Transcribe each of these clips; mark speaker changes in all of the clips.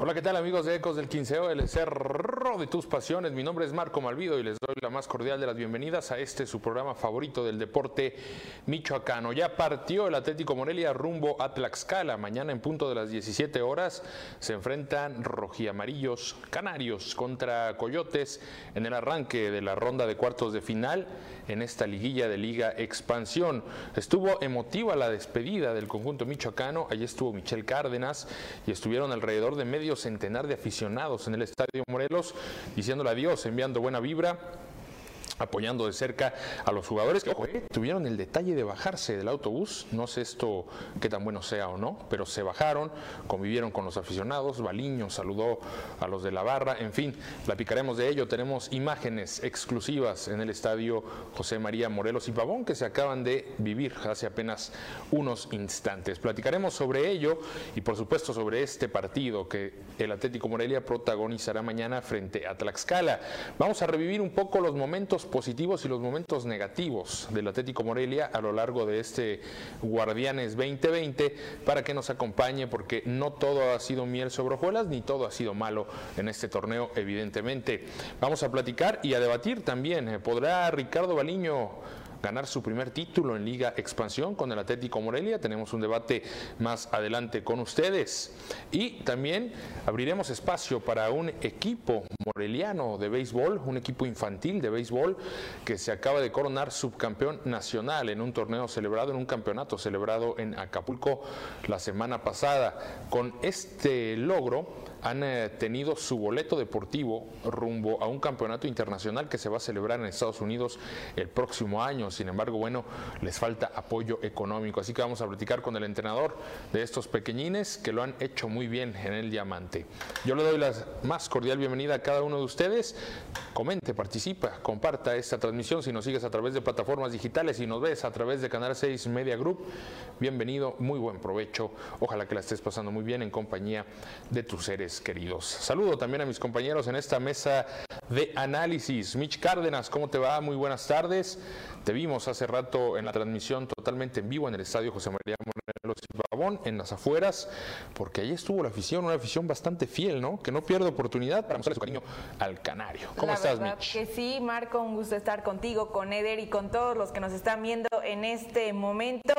Speaker 1: Hola, ¿qué tal amigos de Ecos del Quinceo, el de tus pasiones? Mi nombre es Marco Malvido y les doy la más cordial de las bienvenidas a este su programa favorito del deporte michoacano. Ya partió el Atlético Morelia rumbo a Tlaxcala. Mañana en punto de las 17 horas se enfrentan rojiamarillos canarios contra coyotes en el arranque de la ronda de cuartos de final en esta liguilla de Liga Expansión. Estuvo emotiva la despedida del conjunto michoacano. Allí estuvo Michel Cárdenas y estuvieron alrededor de medio centenar de aficionados en el Estadio Morelos diciéndole adiós, enviando buena vibra apoyando de cerca a los jugadores que eh, tuvieron el detalle de bajarse del autobús. No sé esto qué tan bueno sea o no, pero se bajaron, convivieron con los aficionados. Baliño saludó a los de la barra. En fin, platicaremos de ello. Tenemos imágenes exclusivas en el estadio José María Morelos y Pavón que se acaban de vivir hace apenas unos instantes. Platicaremos sobre ello y, por supuesto, sobre este partido que el Atlético Morelia protagonizará mañana frente a Tlaxcala. Vamos a revivir un poco los momentos positivos y los momentos negativos del Atlético Morelia a lo largo de este Guardianes 2020 para que nos acompañe porque no todo ha sido miel sobre hojuelas ni todo ha sido malo en este torneo evidentemente. Vamos a platicar y a debatir también. ¿Podrá Ricardo Baliño ganar su primer título en Liga Expansión con el Atlético Morelia. Tenemos un debate más adelante con ustedes. Y también abriremos espacio para un equipo moreliano de béisbol, un equipo infantil de béisbol que se acaba de coronar subcampeón nacional en un torneo celebrado, en un campeonato celebrado en Acapulco la semana pasada. Con este logro, han eh, tenido su boleto deportivo rumbo a un campeonato internacional que se va a celebrar en Estados Unidos el próximo año. Sin embargo, bueno, les falta apoyo económico. Así que vamos a platicar con el entrenador de estos pequeñines que lo han hecho muy bien en el diamante. Yo le doy la más cordial bienvenida a cada uno de ustedes. Comente, participa, comparta esta transmisión. Si nos sigues a través de plataformas digitales y nos ves a través de Canal 6 Media Group, bienvenido, muy buen provecho. Ojalá que la estés pasando muy bien en compañía de tus seres queridos. Saludo también a mis compañeros en esta mesa de análisis. Mitch Cárdenas, ¿cómo te va? Muy buenas tardes. Te vimos hace rato en la transmisión totalmente en vivo en el estadio José María Morelos y Pavón, en las afueras, porque ahí estuvo la afición, una afición bastante fiel, ¿no? Que no pierde oportunidad para mostrarle su cariño al canario. ¿Cómo estás, Mitch?
Speaker 2: Que sí, Marco, un gusto estar contigo, con Eder y con todos los que nos están viendo en este momento.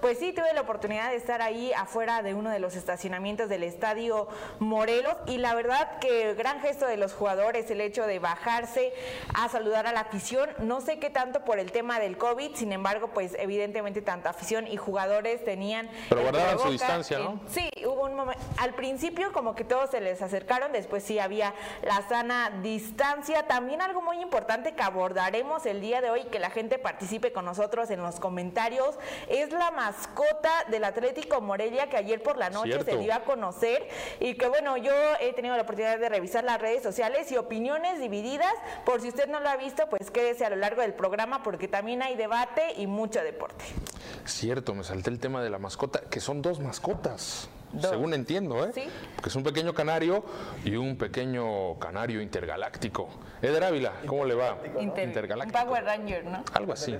Speaker 2: Pues sí, tuve la oportunidad de estar ahí afuera de uno de los estacionamientos del estadio Morelos y la verdad que gran gesto de los jugadores el hecho de bajarse a saludar a la afición. No sé qué tanto por el tema del COVID, sin embargo, pues evidentemente tanto afición y jugadores tenían...
Speaker 1: Pero guardaban su distancia, ¿no?
Speaker 2: sí, hubo un momento, al principio como que todos se les acercaron, después sí había la sana distancia. También algo muy importante que abordaremos el día de hoy, que la gente participe con nosotros en los comentarios, es la mascota del Atlético Morelia que ayer por la noche se dio a conocer y que bueno, yo he tenido la oportunidad de revisar las redes sociales y opiniones divididas. Por si usted no lo ha visto, pues quédese a lo largo del programa porque también hay debate y mucho deporte.
Speaker 1: Cierto, me salté el tema de la mascota, que son dos mascotas según entiendo, ¿eh? ¿Sí? Que es un pequeño canario y un pequeño canario intergaláctico. Eder Ávila, ¿cómo le va?
Speaker 2: intergaláctico. Un Power Ranger, ¿no?
Speaker 1: Algo así.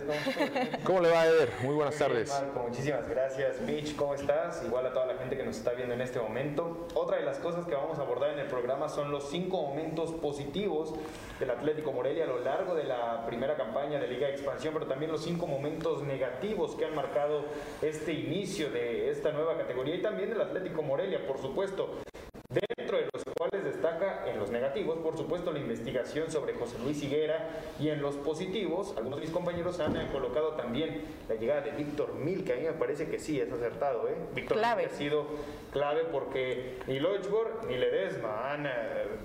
Speaker 1: ¿Cómo le va, Eder? Muy buenas tardes.
Speaker 3: Marco, muchísimas gracias. Mitch, ¿cómo estás? Igual a toda la gente que nos está viendo en este momento. Otra de las cosas que vamos a abordar en el programa son los cinco momentos positivos del Atlético Morelia a lo largo de la primera campaña de Liga de Expansión, pero también los cinco momentos negativos que han marcado este inicio de esta nueva categoría y también del Atlético Morelia, por supuesto. Dentro de los cuales destaca en los negativos, por supuesto, la investigación sobre José Luis Higuera y en los positivos, algunos de mis compañeros han colocado también la llegada de Víctor Mil, que a mí me parece que sí es acertado. ¿eh? Víctor Mil ha sido clave porque ni Lochborg ni Ledesma han eh,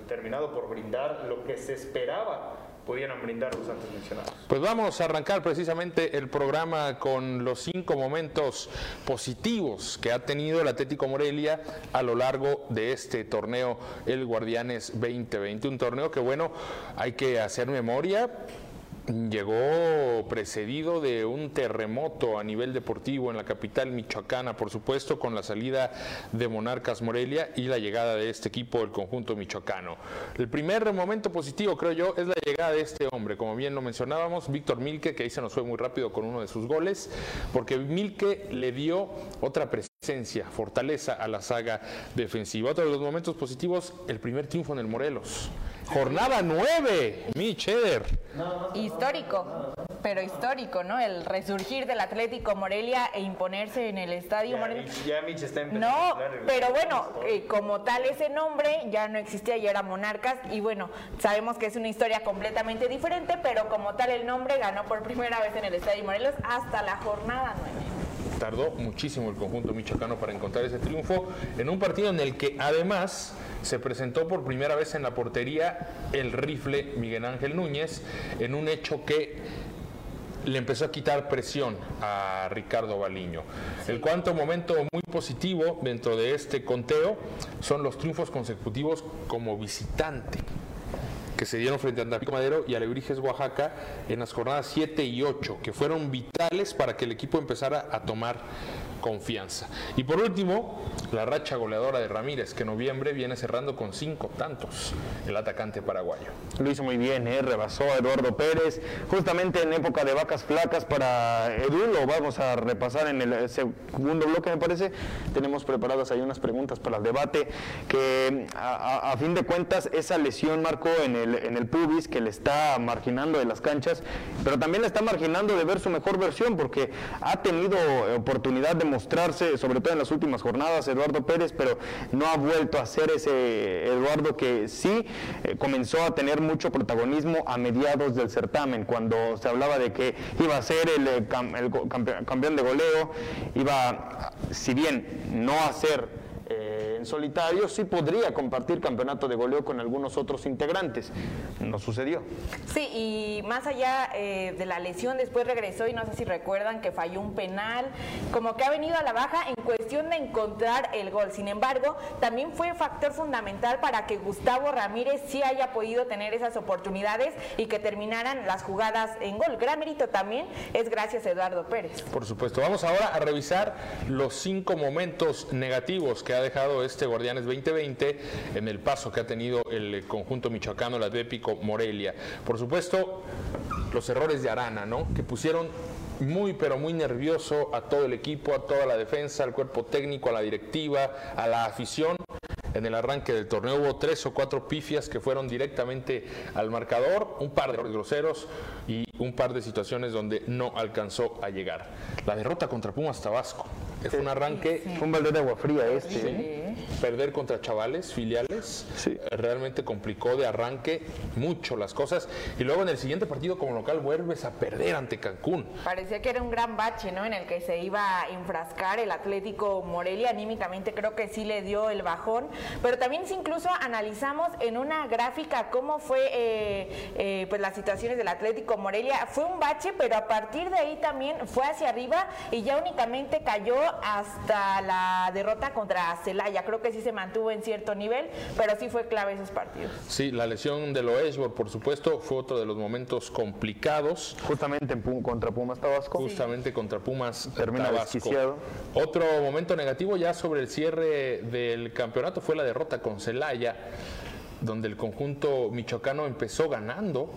Speaker 3: terminado por brindar lo que se esperaba pudieran brindar los antes mencionados.
Speaker 1: Pues vamos a arrancar precisamente el programa con los cinco momentos positivos que ha tenido el Atlético Morelia a lo largo de este torneo, el Guardianes 2020. Un torneo que, bueno, hay que hacer memoria llegó precedido de un terremoto a nivel deportivo en la capital michoacana, por supuesto, con la salida de Monarcas Morelia y la llegada de este equipo del conjunto michoacano. El primer momento positivo, creo yo, es la llegada de este hombre, como bien lo mencionábamos, Víctor Milke, que ahí se nos fue muy rápido con uno de sus goles, porque Milke le dio otra presencia, fortaleza a la saga defensiva. Otro de los momentos positivos, el primer triunfo en el Morelos. Jornada 9, mi Cheder.
Speaker 2: Histórico, pero histórico, ¿no? El resurgir del Atlético Morelia e imponerse en el Estadio Morelia.
Speaker 3: Ya Mitch está empezando
Speaker 2: No, pero bueno, eh, como tal ese nombre ya no existía, ya era Monarcas y bueno, sabemos que es una historia completamente diferente, pero como tal el nombre ganó por primera vez en el Estadio Morelos hasta la jornada 9.
Speaker 1: Tardó muchísimo el conjunto michoacano para encontrar ese triunfo en un partido en el que además se presentó por primera vez en la portería el rifle Miguel Ángel Núñez en un hecho que le empezó a quitar presión a Ricardo Baliño. El cuarto momento muy positivo dentro de este conteo son los triunfos consecutivos como visitante que se dieron frente a Tampico Madero y Alebrijes Oaxaca en las jornadas 7 y 8, que fueron vitales para que el equipo empezara a tomar confianza. Y por último, la racha goleadora de Ramírez, que en noviembre viene cerrando con cinco tantos, el atacante paraguayo.
Speaker 4: Lo hizo muy bien, ¿eh? rebasó a Eduardo Pérez, justamente en época de vacas flacas para Edu, lo vamos a repasar en el segundo bloque me parece, tenemos preparadas ahí unas preguntas para el debate, que a, a- fin de cuentas esa lesión marcó en el, en el pubis que le está marginando de las canchas, pero también le está marginando de ver su mejor versión, porque ha tenido oportunidad de mostrarse, sobre todo en las últimas jornadas, Eduardo Pérez, pero no ha vuelto a ser ese Eduardo que sí eh, comenzó a tener mucho protagonismo a mediados del certamen, cuando se hablaba de que iba a ser el, eh, campeón de goleo, iba, si bien no a ser eh, en solitario, sí podría compartir campeonato de goleo con algunos otros integrantes. No sucedió.
Speaker 2: Sí, y más allá eh, de la lesión, después regresó y no sé si recuerdan que falló un penal, como que ha venido a la baja en cuestión de encontrar el gol. Sin embargo, también fue factor fundamental para que Gustavo Ramírez sí haya podido tener esas oportunidades y que terminaran las jugadas en gol. Gran mérito también es gracias a Eduardo Pérez.
Speaker 1: Por supuesto. Vamos ahora a revisar los cinco momentos negativos que ha dejado este Guardianes 2020 en el paso que ha tenido el conjunto michoacano, el Atlético Morelia. Por supuesto, los errores de Arana, ¿no? Que pusieron muy pero muy nervioso a todo el equipo, a toda la defensa, al cuerpo técnico, a la directiva, a la afición. En el arranque del torneo hubo tres o cuatro pifias que fueron directamente al marcador, un par de groseros y un par de situaciones donde no alcanzó a llegar. La derrota contra Pumas Tabasco es un arranque
Speaker 4: Fue un balde de agua fría este. ¿eh?
Speaker 1: perder contra chavales, filiales,
Speaker 4: Sí.
Speaker 1: realmente complicó de arranque mucho las cosas. Y luego en el siguiente partido como local vuelves a perder ante Cancún.
Speaker 2: Parecía que era un gran bache, ¿no? En el que se iba a enfrascar el Atlético Morelia. Anímicamente creo que sí le dio el bajón. Pero también si incluso analizamos en una gráfica cómo fue eh, eh, pues las situaciones del Atlético Morelia. Fue un bache, pero a partir de ahí también fue hacia arriba y ya únicamente cayó hasta la derrota contra Celaya. Creo que sí se mantuvo en cierto nivel, pero sí fue clave esos partidos.
Speaker 1: Sí, la lesión de Loesbor, por supuesto, fue otro de los momentos complicados.
Speaker 4: Justamente en Pum- contra Pumas Tabasco.
Speaker 1: justamente contra Pumas
Speaker 4: Termina
Speaker 1: Tabasco.
Speaker 4: desquiciado.
Speaker 1: Otro momento negativo ya sobre el cierre del campeonato fue la derrota con Celaya, donde el conjunto michoacano empezó ganando.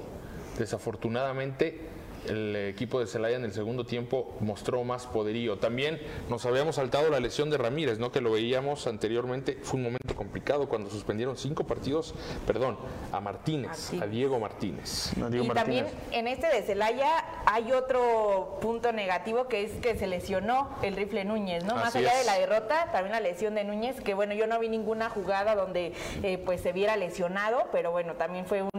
Speaker 1: Desafortunadamente, el equipo de Celaya en el segundo tiempo mostró más poderío. También nos habíamos saltado la lesión de Ramírez, ¿no? que lo veíamos anteriormente. Fue un momento complicado cuando suspendieron cinco partidos, perdón, a Martínez, a Diego Martínez.
Speaker 4: No, Diego
Speaker 2: y
Speaker 4: Martínez.
Speaker 2: también en este de Celaya hay otro punto negativo que es que se lesionó el rifle Núñez, ¿no? Más
Speaker 1: Así
Speaker 2: allá
Speaker 1: es.
Speaker 2: de la derrota, también la lesión de Núñez, que bueno, yo no vi ninguna jugada donde eh, pues se viera lesionado, pero bueno, también fue un,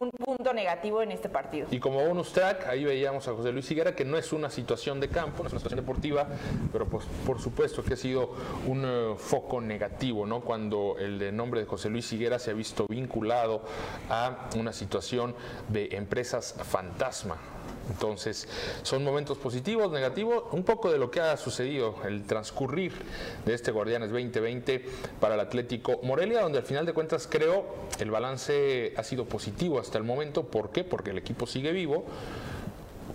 Speaker 2: un punto negativo en este partido.
Speaker 1: Y como bonus track, ahí veíamos a José Luis Higuera, que no es una situación de campo, no es una situación deportiva, pero pues, por supuesto que ha sido un eh, foco negativo, ¿no? Cuando el nombre de José Luis Higuera se ha visto vinculado a una situación de empresas fantasma Entonces, son momentos positivos, negativos, un poco de lo que ha sucedido, el transcurrir de este Guardianes 2020 para el Atlético Morelia, donde al final de cuentas creo el balance ha sido positivo hasta el momento. ¿Por qué? Porque el equipo sigue vivo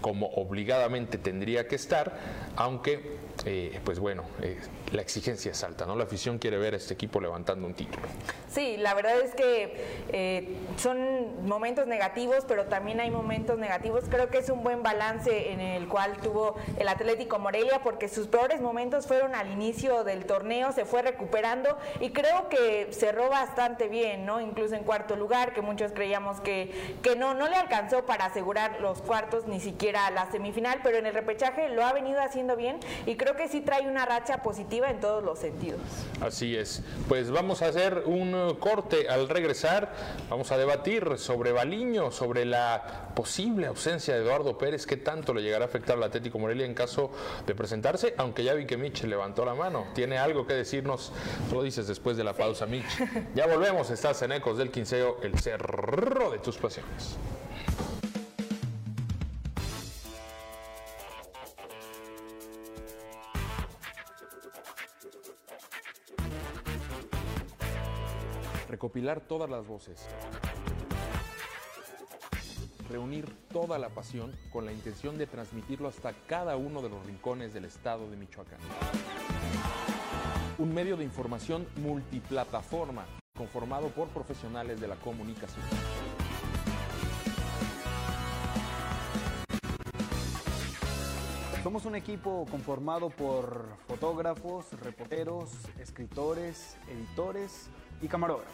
Speaker 1: como obligadamente tendría que estar, aunque, eh, pues bueno, eh, la exigencia es alta, ¿no? La afición quiere ver a este equipo levantando un título.
Speaker 2: Sí, la verdad es que eh, son momentos negativos, pero también hay momentos negativos. Creo que es un buen balance en el cual tuvo el Atlético Morelia, porque sus peores momentos fueron al inicio del torneo, se fue recuperando y creo que cerró bastante bien, ¿no? Incluso en cuarto lugar, que muchos creíamos que, que no, no le alcanzó para asegurar los cuartos, ni siquiera la semifinal, pero en el repechaje lo ha venido haciendo bien y creo que sí trae una racha positiva en todos los sentidos.
Speaker 1: Así es. Pues vamos a hacer un corte al regresar. Vamos a debatir sobre Baliño, sobre la posible ausencia de Eduardo Pérez, qué tanto le llegará a afectar al Atlético Morelia en caso de presentarse, aunque ya vi que Mitch levantó la mano. Tiene algo que decirnos, lo dices después de la pausa, Mitch. Ya volvemos, estás en Ecos del Quinceo, el cerro de tus pasiones. Recopilar todas las voces, reunir toda la pasión con la intención de transmitirlo hasta cada uno de los rincones del estado de Michoacán. Un medio de información multiplataforma conformado por profesionales de la comunicación.
Speaker 5: Somos un equipo conformado por fotógrafos, reporteros, escritores, editores y camarógrafos.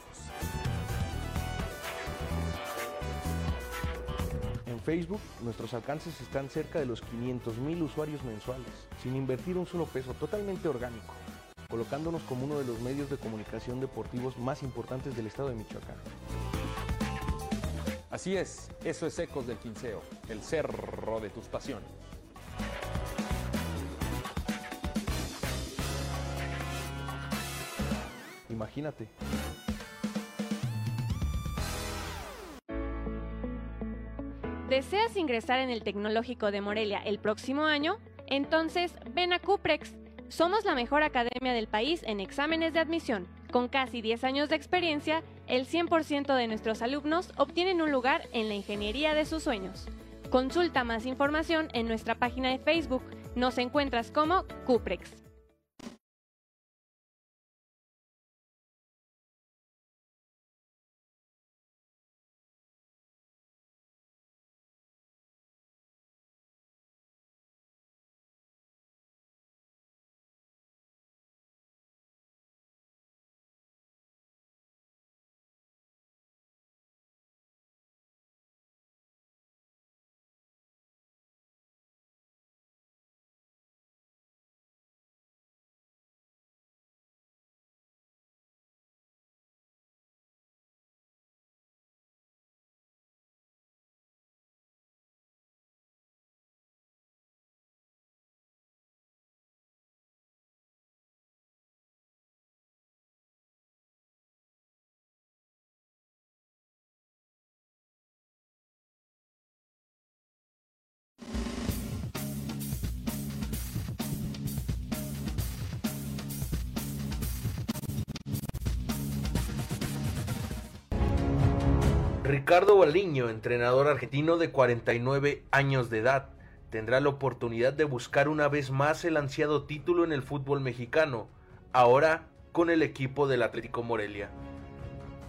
Speaker 6: En Facebook, nuestros alcances están cerca de los 500 mil usuarios mensuales, sin invertir un solo peso, totalmente orgánico, colocándonos como uno de los medios de comunicación deportivos más importantes del estado de Michoacán.
Speaker 1: Así es, eso es Ecos del Quinceo, el cerro de tus pasiones.
Speaker 6: Imagínate.
Speaker 7: ¿Deseas ingresar en el Tecnológico de Morelia el próximo año? Entonces, ven a Cuprex. Somos la mejor academia del país en exámenes de admisión. Con casi 10 años de experiencia, el 100% de nuestros alumnos obtienen un lugar en la ingeniería de sus sueños. Consulta más información en nuestra página de Facebook. Nos encuentras como Cuprex.
Speaker 8: Ricardo Baliño, entrenador argentino de 49 años de edad, tendrá la oportunidad de buscar una vez más el ansiado título en el fútbol mexicano, ahora con el equipo del Atlético Morelia.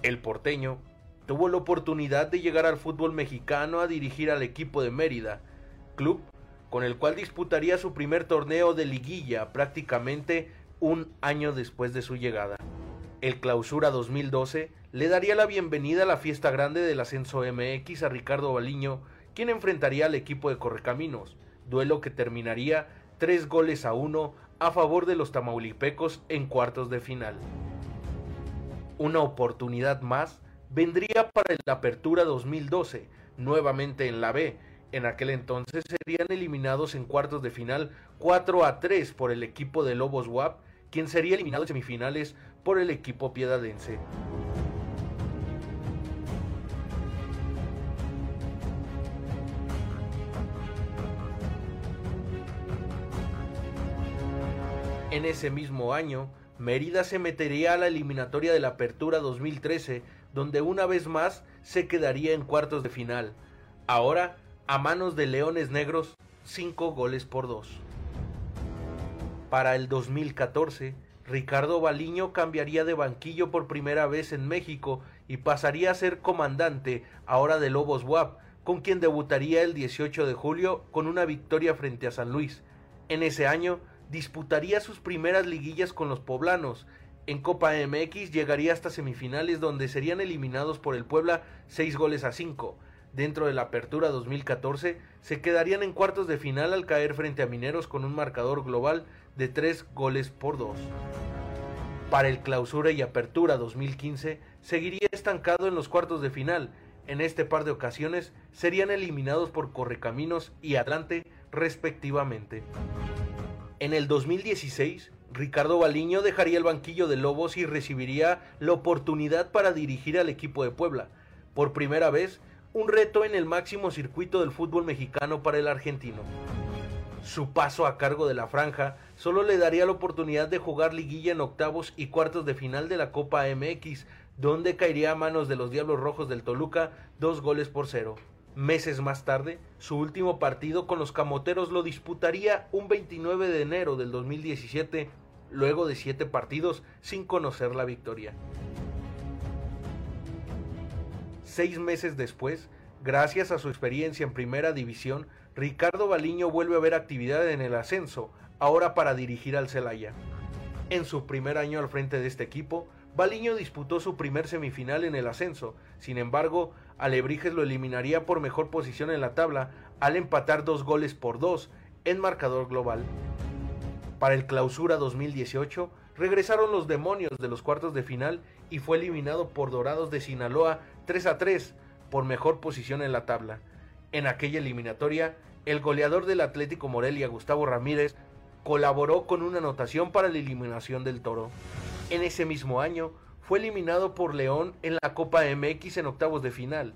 Speaker 8: El porteño tuvo la oportunidad de llegar al fútbol mexicano a dirigir al equipo de Mérida, club con el cual disputaría su primer torneo de liguilla prácticamente un año después de su llegada. El Clausura 2012 le daría la bienvenida a la fiesta grande del ascenso MX a Ricardo Baliño, quien enfrentaría al equipo de Correcaminos, duelo que terminaría tres goles a uno a favor de los tamaulipecos en cuartos de final. Una oportunidad más vendría para la Apertura 2012, nuevamente en la B. En aquel entonces serían eliminados en cuartos de final 4 a 3 por el equipo de Lobos WAP, quien sería eliminado en semifinales por el equipo piedadense. En ese mismo año, Mérida se metería a la eliminatoria de la Apertura 2013, donde una vez más se quedaría en cuartos de final, ahora a manos de Leones Negros, 5 goles por 2. Para el 2014, Ricardo Baliño cambiaría de banquillo por primera vez en México y pasaría a ser comandante ahora de Lobos WAP, con quien debutaría el 18 de julio con una victoria frente a San Luis. En ese año disputaría sus primeras liguillas con los poblanos. En Copa MX llegaría hasta semifinales donde serían eliminados por el Puebla 6 goles a 5. Dentro de la Apertura 2014 se quedarían en cuartos de final al caer frente a Mineros con un marcador global de 3 goles por 2. Para el Clausura y Apertura 2015 seguiría estancado en los cuartos de final. En este par de ocasiones serían eliminados por Correcaminos y Atlante respectivamente. En el 2016, Ricardo Baliño dejaría el banquillo de Lobos y recibiría la oportunidad para dirigir al equipo de Puebla. Por primera vez, un reto en el máximo circuito del fútbol mexicano para el argentino. Su paso a cargo de la franja solo le daría la oportunidad de jugar liguilla en octavos y cuartos de final de la Copa MX, donde caería a manos de los Diablos Rojos del Toluca dos goles por cero. Meses más tarde, su último partido con los Camoteros lo disputaría un 29 de enero del 2017, luego de siete partidos sin conocer la victoria. Seis meses después, gracias a su experiencia en primera división, Ricardo Baliño vuelve a ver actividad en el ascenso, ahora para dirigir al Celaya. En su primer año al frente de este equipo, Baliño disputó su primer semifinal en el ascenso, sin embargo, Alebrijes lo eliminaría por mejor posición en la tabla al empatar dos goles por dos en marcador global. Para el clausura 2018, regresaron los demonios de los cuartos de final y fue eliminado por Dorados de Sinaloa 3 a 3 por mejor posición en la tabla. En aquella eliminatoria, el goleador del Atlético Morelia, Gustavo Ramírez, colaboró con una anotación para la eliminación del Toro. En ese mismo año, fue eliminado por León en la Copa MX en octavos de final.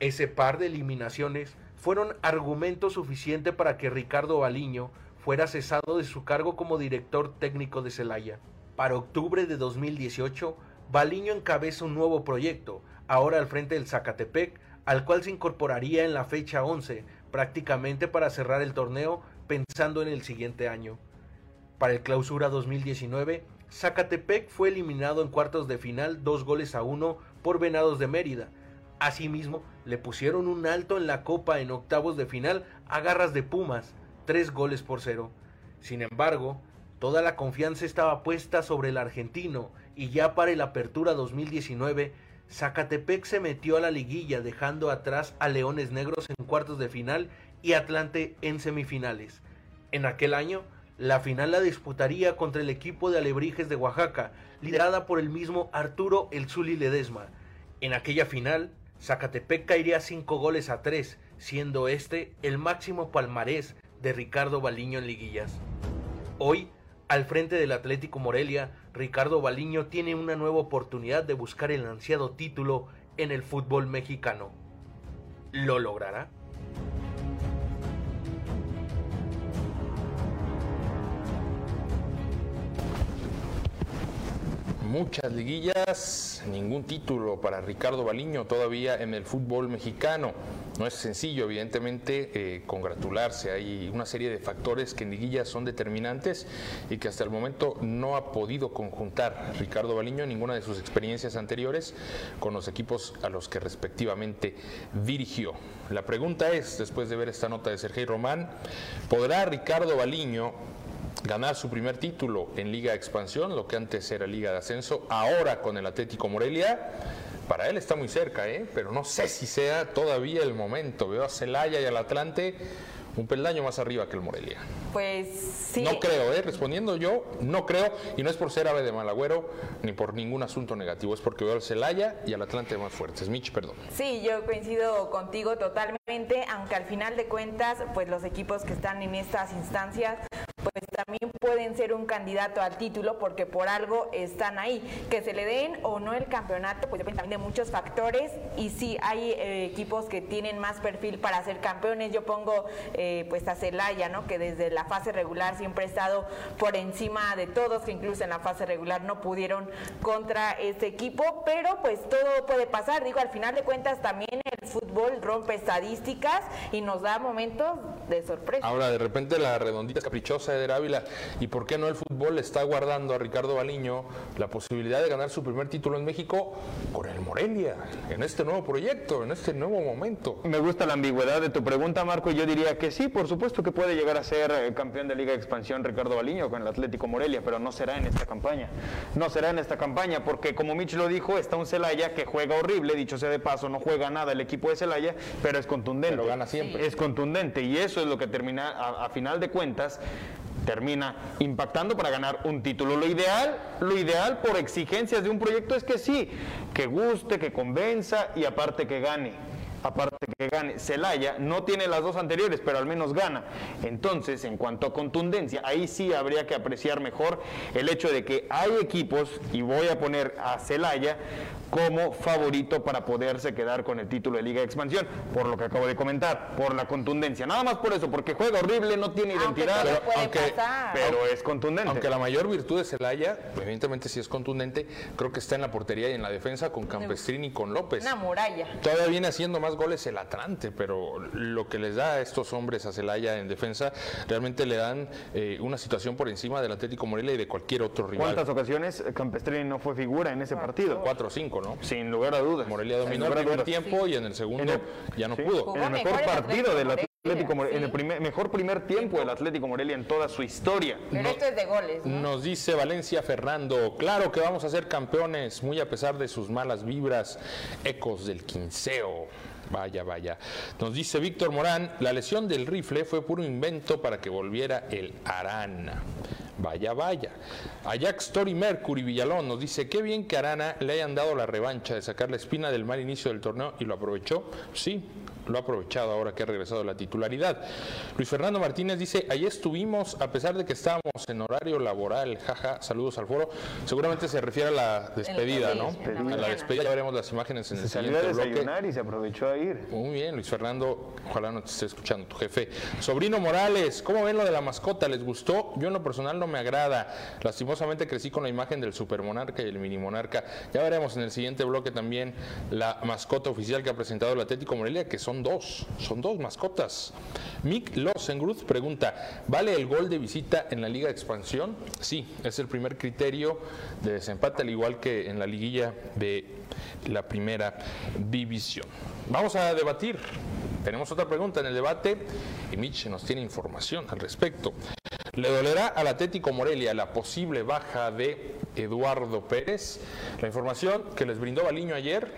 Speaker 8: Ese par de eliminaciones fueron argumento suficiente para que Ricardo Baliño fuera cesado de su cargo como director técnico de Celaya. Para octubre de 2018, Baliño encabeza un nuevo proyecto, ahora al frente del Zacatepec, al cual se incorporaría en la fecha 11, prácticamente para cerrar el torneo pensando en el siguiente año. Para el clausura 2019, Zacatepec fue eliminado en cuartos de final dos goles a uno por Venados de Mérida. Asimismo, le pusieron un alto en la copa en octavos de final a Garras de Pumas, tres goles por cero. Sin embargo, toda la confianza estaba puesta sobre el argentino y ya para el Apertura 2019, Zacatepec se metió a la liguilla dejando atrás a Leones Negros en cuartos de final y Atlante en semifinales. En aquel año, la final la disputaría contra el equipo de Alebrijes de Oaxaca, liderada por el mismo Arturo El Zuli Ledesma. En aquella final, Zacatepec caería cinco goles a tres, siendo este el máximo palmarés de Ricardo Baliño en liguillas. Hoy, al frente del Atlético Morelia, Ricardo Baliño tiene una nueva oportunidad de buscar el ansiado título en el fútbol mexicano. ¿Lo logrará?
Speaker 1: Muchas liguillas, ningún título para Ricardo Baliño todavía en el fútbol mexicano. No es sencillo, evidentemente, eh, congratularse. Hay una serie de factores que en liguillas son determinantes y que hasta el momento no ha podido conjuntar Ricardo Baliño en ninguna de sus experiencias anteriores con los equipos a los que respectivamente dirigió. La pregunta es, después de ver esta nota de Sergio Román, ¿podrá Ricardo Baliño ganar su primer título en Liga de Expansión, lo que antes era Liga de Ascenso, ahora con el Atlético Morelia. Para él está muy cerca, ¿eh? pero no sé si sea todavía el momento. Veo a Celaya y al Atlante un peldaño más arriba que el Morelia.
Speaker 2: Pues sí.
Speaker 1: No creo, ¿eh? respondiendo yo, no creo, y no es por ser ave de Malagüero ni por ningún asunto negativo, es porque veo al Celaya y al Atlante más fuertes. Mitch, perdón.
Speaker 2: Sí, yo coincido contigo totalmente, aunque al final de cuentas, pues los equipos que están en estas instancias pues también pueden ser un candidato al título porque por algo están ahí. Que se le den o no el campeonato, pues depende también de muchos factores y sí hay eh, equipos que tienen más perfil para ser campeones. Yo pongo eh, pues a Celaya, ¿no? Que desde la fase regular siempre ha estado por encima de todos, que incluso en la fase regular no pudieron contra este equipo, pero pues todo puede pasar. Digo, al final de cuentas también el fútbol rompe estadísticas y nos da momentos de sorpresa.
Speaker 1: Ahora, de repente la redondita caprichosa de Ávila, ¿y por qué no el fútbol está guardando a Ricardo Baliño la posibilidad de ganar su primer título en México con el Morelia, en este nuevo proyecto, en este nuevo momento?
Speaker 4: Me gusta la ambigüedad de tu pregunta, Marco, y yo diría que sí, por supuesto que puede llegar a ser eh, campeón de Liga de Expansión Ricardo Baliño con el Atlético Morelia, pero no será en esta campaña. No será en esta campaña, porque como Mitch lo dijo, está un Celaya que juega horrible, dicho sea de paso, no juega nada el equipo de Celaya, pero es contundente.
Speaker 1: Pero gana siempre.
Speaker 4: Es contundente, y eso es lo que termina, a, a final de cuentas, termina impactando para ganar un título. Lo ideal, lo ideal por exigencias de un proyecto es que sí, que guste, que convenza y aparte que gane. Aparte que gane. Celaya no tiene las dos anteriores, pero al menos gana. Entonces, en cuanto a contundencia, ahí sí habría que apreciar mejor el hecho de que hay equipos, y voy a poner a Celaya como favorito para poderse quedar con el título de Liga de Expansión, por lo que acabo de comentar, por la contundencia. Nada más por eso, porque juega horrible, no tiene
Speaker 2: Aunque
Speaker 4: identidad,
Speaker 2: todo puede
Speaker 1: aunque-
Speaker 2: pasar.
Speaker 4: pero es contundente.
Speaker 1: Aunque la mayor virtud de Celaya, evidentemente sí es contundente, creo que está en la portería y en la defensa con Campestrini y con López.
Speaker 2: Una muralla.
Speaker 1: Todavía viene haciendo más goles el Atlante, pero lo que les da a estos hombres a Celaya en defensa realmente le dan eh, una situación por encima del Atlético Morelia y de cualquier otro rival.
Speaker 4: ¿Cuántas ocasiones Campestrini no fue figura en ese partido?
Speaker 1: 4 o 5, ¿no?
Speaker 4: Sin lugar a dudas.
Speaker 1: Morelia dominó el primer tiempo y en el segundo
Speaker 4: En el-
Speaker 1: ya no
Speaker 4: sí,
Speaker 1: pudo.
Speaker 4: En el mejor partido del
Speaker 2: Atlético
Speaker 4: Atlético Morelia, en el primer, mejor primer tiempo del Atlético Morelia en toda su historia.
Speaker 2: Pero esto es de goles, ¿no?
Speaker 1: Nos dice Valencia Fernando, claro que vamos a ser campeones, muy a pesar de sus malas vibras, ecos del quinceo. Vaya, vaya. Nos dice Víctor Morán, la lesión del rifle fue puro invento para que volviera el Arana. Vaya, vaya. Ajax Story Mercury Villalón nos dice, qué bien que Arana le hayan dado la revancha de sacar la espina del mal inicio del torneo y lo aprovechó. Sí, lo ha aprovechado ahora que ha regresado a la titularidad. Luis Fernando Martínez dice, ahí estuvimos a pesar de que estábamos en horario laboral, jaja, saludos al foro. Seguramente se refiere a la despedida, ¿no?
Speaker 2: la
Speaker 1: A la despedida, ya veremos las imágenes en el
Speaker 4: a
Speaker 1: siguiente bloque.
Speaker 4: desayunar y se aprovechó a ir.
Speaker 1: Muy bien, Luis Fernando, ojalá no te esté escuchando tu jefe. Sobrino Morales, ¿cómo ven lo de la mascota? ¿Les gustó? Yo en lo personal no me agrada. Lastimosamente crecí con la imagen del supermonarca y el mini monarca. Ya veremos en el siguiente bloque también la mascota oficial que ha presentado el Atlético Morelia, que son dos, son dos mascotas. Mick Losengruz pregunta, ¿vale el gol de visita en la Liga de Expansión? Sí, es el primer criterio de desempate, al igual que en la liguilla de la primera división. Vamos a debatir. Tenemos otra pregunta en el debate y Mitch nos tiene información al respecto. ¿Le dolerá al Atlético Morelia la posible baja de Eduardo Pérez? La información que les brindó Baliño ayer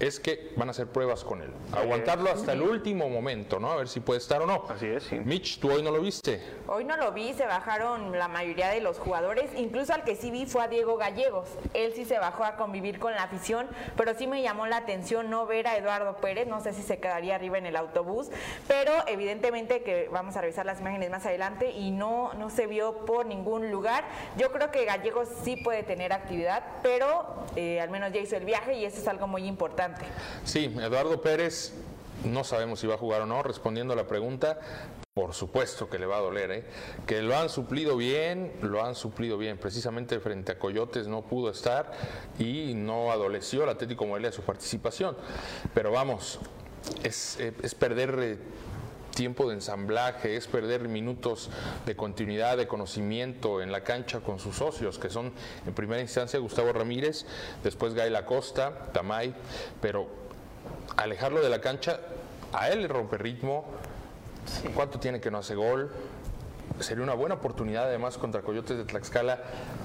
Speaker 1: es que van a hacer pruebas con él. Aguantarlo hasta el último momento, ¿no? A ver si puede estar o no.
Speaker 4: Así es, sí.
Speaker 1: Mitch, ¿tú hoy no lo viste?
Speaker 2: Hoy no lo vi, se bajaron la mayoría de los jugadores, incluso al que sí vi fue a Diego Gallegos. Él sí se bajó a convivir con la afición, pero sí me llamó la atención no ver a Eduardo Pérez, no sé si se quedaría arriba en el autobús, pero evidentemente que vamos a revisar las imágenes más adelante y no, no se vio por ningún lugar. Yo creo que Gallegos sí puede tener actividad, pero eh, al menos ya hizo el viaje y eso es algo muy importante.
Speaker 1: Sí, Eduardo Pérez, no sabemos si va a jugar o no, respondiendo a la pregunta, por supuesto que le va a doler, ¿eh? que lo han suplido bien, lo han suplido bien, precisamente frente a Coyotes no pudo estar y no adoleció el Atlético Morelia su participación, pero vamos, es, eh, es perder... tiempo de ensamblaje, es perder minutos de continuidad, de conocimiento en la cancha con sus socios, que son en primera instancia Gustavo Ramírez, después Gael Acosta, Tamay, pero alejarlo de la cancha, a él le rompe ritmo, cuánto tiene que no hace gol. Sería una buena oportunidad además contra Coyotes de Tlaxcala.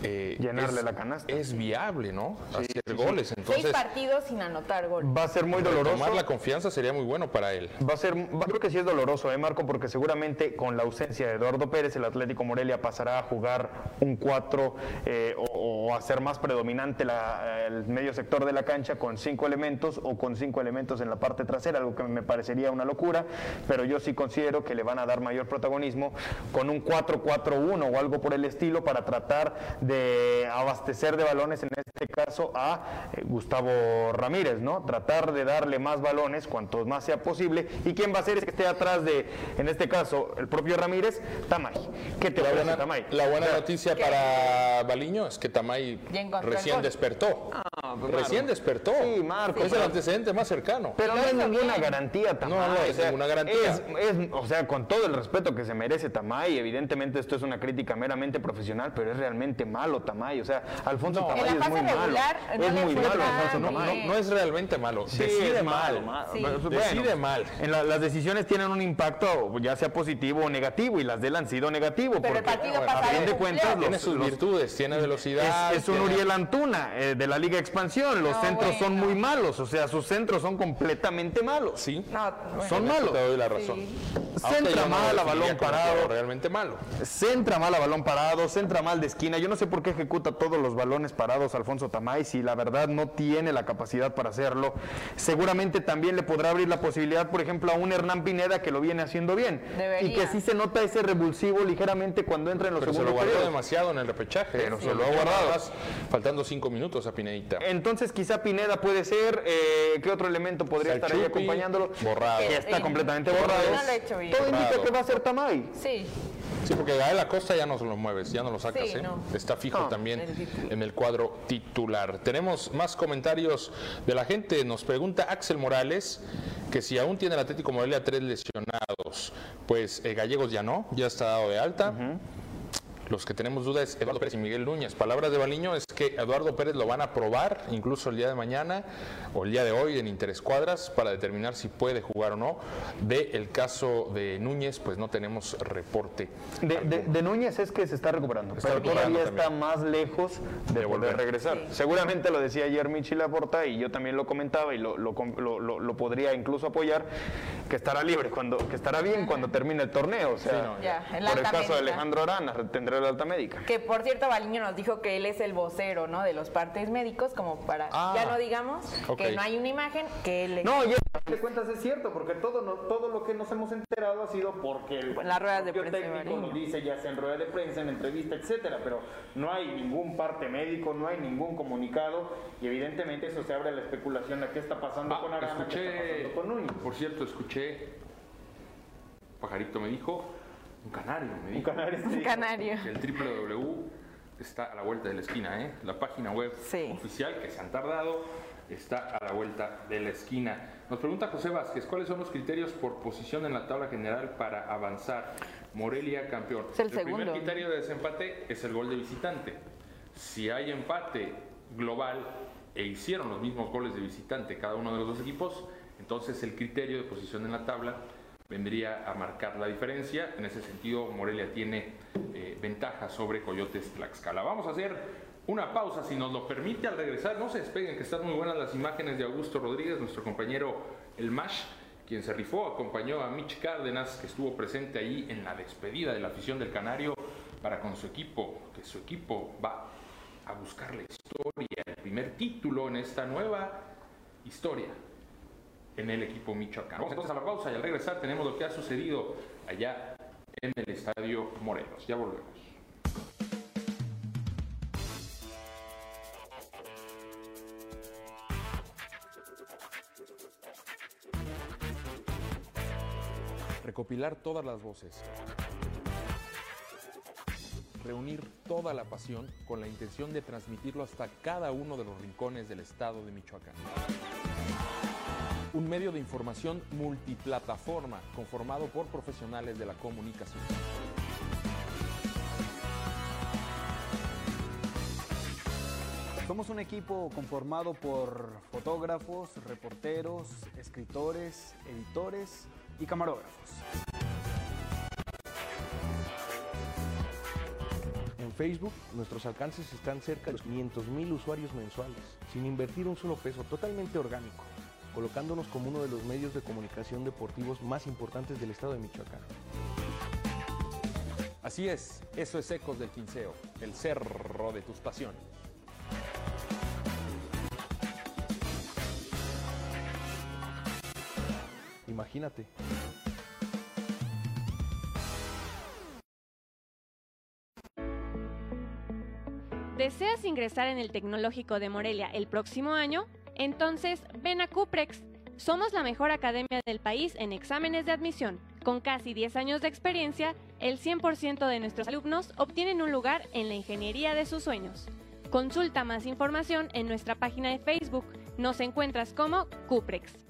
Speaker 1: eh,
Speaker 4: Llenarle
Speaker 1: es-
Speaker 4: la canasta.
Speaker 1: Es viable, ¿no? Hacer goles. Entonces,
Speaker 2: Seis partidos sin anotar gol.
Speaker 4: Va a ser muy doloroso.
Speaker 1: tomar la confianza sería muy bueno para él.
Speaker 4: Va a ser, va- creo que sí es doloroso, ¿eh, Marco? Porque seguramente con la ausencia de Eduardo Pérez, el Atlético Morelia pasará a jugar un 4 eh, o, o a ser más predominante la- el medio sector de la cancha con cinco elementos o con cinco elementos en la parte trasera, algo que me parecería una locura, pero yo sí considero que le van a dar mayor protagonismo con un un 4-4-1 o algo por el estilo para tratar de abastecer de balones, en este caso, a eh, Gustavo Ramírez, ¿no? Tratar de darle más balones, cuantos más sea posible. ¿Y quién va a ser es que esté atrás de, en este caso, el propio Ramírez? Tamay. ¿Qué te
Speaker 1: La
Speaker 4: parece,
Speaker 1: buena,
Speaker 4: Tamay?
Speaker 1: la buena
Speaker 4: O sea,
Speaker 1: noticia para Baliño es que Tamay recién despertó.
Speaker 4: pues,
Speaker 1: recién despertó.
Speaker 4: Sí, Marco,
Speaker 1: Es el antecedente más cercano.
Speaker 4: Pero no es ninguna garantía, Tamay.
Speaker 1: No, no es
Speaker 4: o sea,
Speaker 1: ninguna garantía.
Speaker 4: es- es- o sea, con todo el respeto que se merece Tamay, evidentemente esto es una crítica meramente profesional, pero es realmente malo Tamay. O sea, Alfonso
Speaker 1: No.
Speaker 4: Tamay
Speaker 2: En la
Speaker 4: es muy malo.
Speaker 2: no
Speaker 4: es muy malo Alfonso
Speaker 1: no,
Speaker 4: Tamay.
Speaker 1: no- no es realmente malo.
Speaker 4: Sí,
Speaker 1: decide
Speaker 4: es
Speaker 1: mal.
Speaker 2: Sí.
Speaker 1: Decide mal.
Speaker 4: En la- las decisiones tienen un impacto, ya sea positivo o negativo, y las de él han sido negativo.
Speaker 2: Pero el
Speaker 4: porque, a fin de cuentas,
Speaker 1: Tiene
Speaker 4: los-
Speaker 1: sus
Speaker 4: los-
Speaker 1: virtudes, tiene velocidad.
Speaker 4: es, es un
Speaker 1: tiene-
Speaker 4: Uriel Antuna eh, de la Liga Expansión. Los
Speaker 2: No,
Speaker 4: centros son muy malos, o sea, sus centros son completamente malos.
Speaker 1: Sí.
Speaker 2: No, bueno.
Speaker 4: Son malos.
Speaker 1: Te doy la razón.
Speaker 4: Centra mal balón parado.
Speaker 1: Realmente malo.
Speaker 4: Centra mal a balón parado, centra mal de esquina. Yo no sé por qué ejecuta todos los balones parados Alfonso Tamay si la verdad no tiene la capacidad para hacerlo. Seguramente también le podrá abrir la posibilidad, por ejemplo, a un Hernán Pineda que lo viene haciendo bien.
Speaker 2: Debería.
Speaker 4: Y que sí se nota ese revulsivo ligeramente cuando entra en los
Speaker 1: Pero se lo
Speaker 4: segundos
Speaker 1: guardó
Speaker 4: periodos.
Speaker 1: demasiado en el repechaje.
Speaker 4: Pero
Speaker 1: Sí.
Speaker 4: se lo ha guardado.
Speaker 1: Faltando cinco minutos a Pinedita.
Speaker 4: Entonces quizá Pineda puede ser, eh, ¿qué otro elemento podría estar ahí acompañándolo?
Speaker 1: borrado.
Speaker 4: Que está completamente borrado.
Speaker 2: No lo ha hecho bien.
Speaker 4: Todo indica que va a ser Tamay.
Speaker 2: Sí.
Speaker 1: Sí, porque Gael Acosta ya no se lo mueves, ya no lo sacas,
Speaker 2: Sí,
Speaker 1: ¿eh?
Speaker 2: no.
Speaker 1: Está fijo
Speaker 4: No.
Speaker 1: también
Speaker 2: El
Speaker 1: en el cuadro titular. Tenemos más comentarios de la gente. Nos pregunta Axel Morales que si aún tiene el Atlético Morelia tres lesionados, pues eh, Gallegos ya no, ya está dado de alta. Los que tenemos duda es Eduardo Pérez y Miguel Núñez. Palabras de Baliño es que Eduardo Pérez lo van a probar incluso el día de mañana o el día de hoy en Interescuadras para determinar si puede jugar o no. De el caso de Núñez, pues no tenemos reporte.
Speaker 4: De, de- de Núñez es que se está recuperando,
Speaker 1: Está
Speaker 4: pero
Speaker 1: recuperando
Speaker 4: todavía está
Speaker 1: también.
Speaker 4: más lejos de,
Speaker 1: De
Speaker 4: volver a regresar.
Speaker 2: Sí.
Speaker 4: Seguramente lo decía ayer Michi Laporta y yo también lo comentaba y lo, lo lo- lo- lo podría incluso apoyar, que estará libre, cuando, que estará bien cuando termine el torneo. O sea,
Speaker 1: Sí, no,
Speaker 2: Ya, en la
Speaker 4: por el caso de. Alejandro Arana, tendrá la alta médica.
Speaker 2: Que por cierto, Baliño nos dijo que él es el vocero, ¿no? De los partes médicos, como para,
Speaker 1: Ah,
Speaker 2: ya no digamos, que no hay una imagen, que él es
Speaker 4: No, y de cuentas es cierto, porque todo, no- todo lo que nos hemos enterado ha sido porque el
Speaker 2: Las ruedas de prensa de
Speaker 4: técnico nos dice, ya sea en rueda de prensa, en entrevista, etcétera, pero no hay ningún parte médico, no hay ningún comunicado, y evidentemente eso se abre a la especulación de qué está pasando
Speaker 1: Ah,
Speaker 4: con Arana, qué está
Speaker 1: escuché,
Speaker 4: pasando con Núñez.
Speaker 1: por cierto, escuché, Pajarito me dijo, un canario me
Speaker 4: Un
Speaker 1: dijo,
Speaker 4: canario,
Speaker 2: un canario.
Speaker 1: que el www está a la vuelta de la esquina, ¿eh? La página web
Speaker 2: Sí.
Speaker 1: oficial que se han tardado está a la vuelta de la esquina. Nos pregunta José Vázquez, ¿cuáles son los criterios por posición en la tabla general para avanzar? Morelia campeón.
Speaker 2: Es el
Speaker 1: primer
Speaker 2: segundo.
Speaker 1: criterio de desempate es el gol de visitante. Si hay empate global e hicieron los mismos goles de visitante cada uno de los dos equipos, entonces el criterio de posición en la tabla vendría a marcar la diferencia. En ese sentido, Morelia tiene eh, ventaja sobre Coyotes Tlaxcala. Vamos a hacer una pausa, si nos lo permite, al regresar. No se despeguen, que están muy buenas las imágenes de Augusto Rodríguez, nuestro compañero El Mash, quien se rifó, acompañó a Mitch Cárdenas, que estuvo presente ahí en la despedida de la afición del Canario para con su equipo, que su equipo va a buscar la historia, el primer título en esta nueva historia en el equipo Michoacán. Vamos entonces a la pausa y al regresar tenemos lo que ha sucedido allá en el Estadio Morelos. Ya volvemos. Recopilar todas las voces. Reunir toda la pasión con la intención de transmitirlo hasta cada uno de los rincones del estado de Michoacán. Un medio de información multiplataforma conformado por profesionales de la comunicación.
Speaker 5: Somos un equipo conformado por fotógrafos, reporteros, escritores, editores y camarógrafos.
Speaker 6: En Facebook, nuestros alcances están cerca de los 500 mil usuarios mensuales, sin invertir un solo peso, totalmente orgánico, colocándonos como uno de los medios de comunicación deportivos más importantes del estado de Michoacán.
Speaker 1: Así es, eso es Ecos del Quinceo, el cerro de tus pasiones.
Speaker 6: Imagínate.
Speaker 7: ¿Deseas ingresar en el Tecnológico de Morelia el próximo año? Entonces, ven a Cuprex. Somos la mejor academia del país en exámenes de admisión. Con casi 10 años de experiencia, el 100% de nuestros alumnos obtienen un lugar en la ingeniería de sus sueños. Consulta más información en nuestra página de Facebook. Nos encuentras como Cuprex.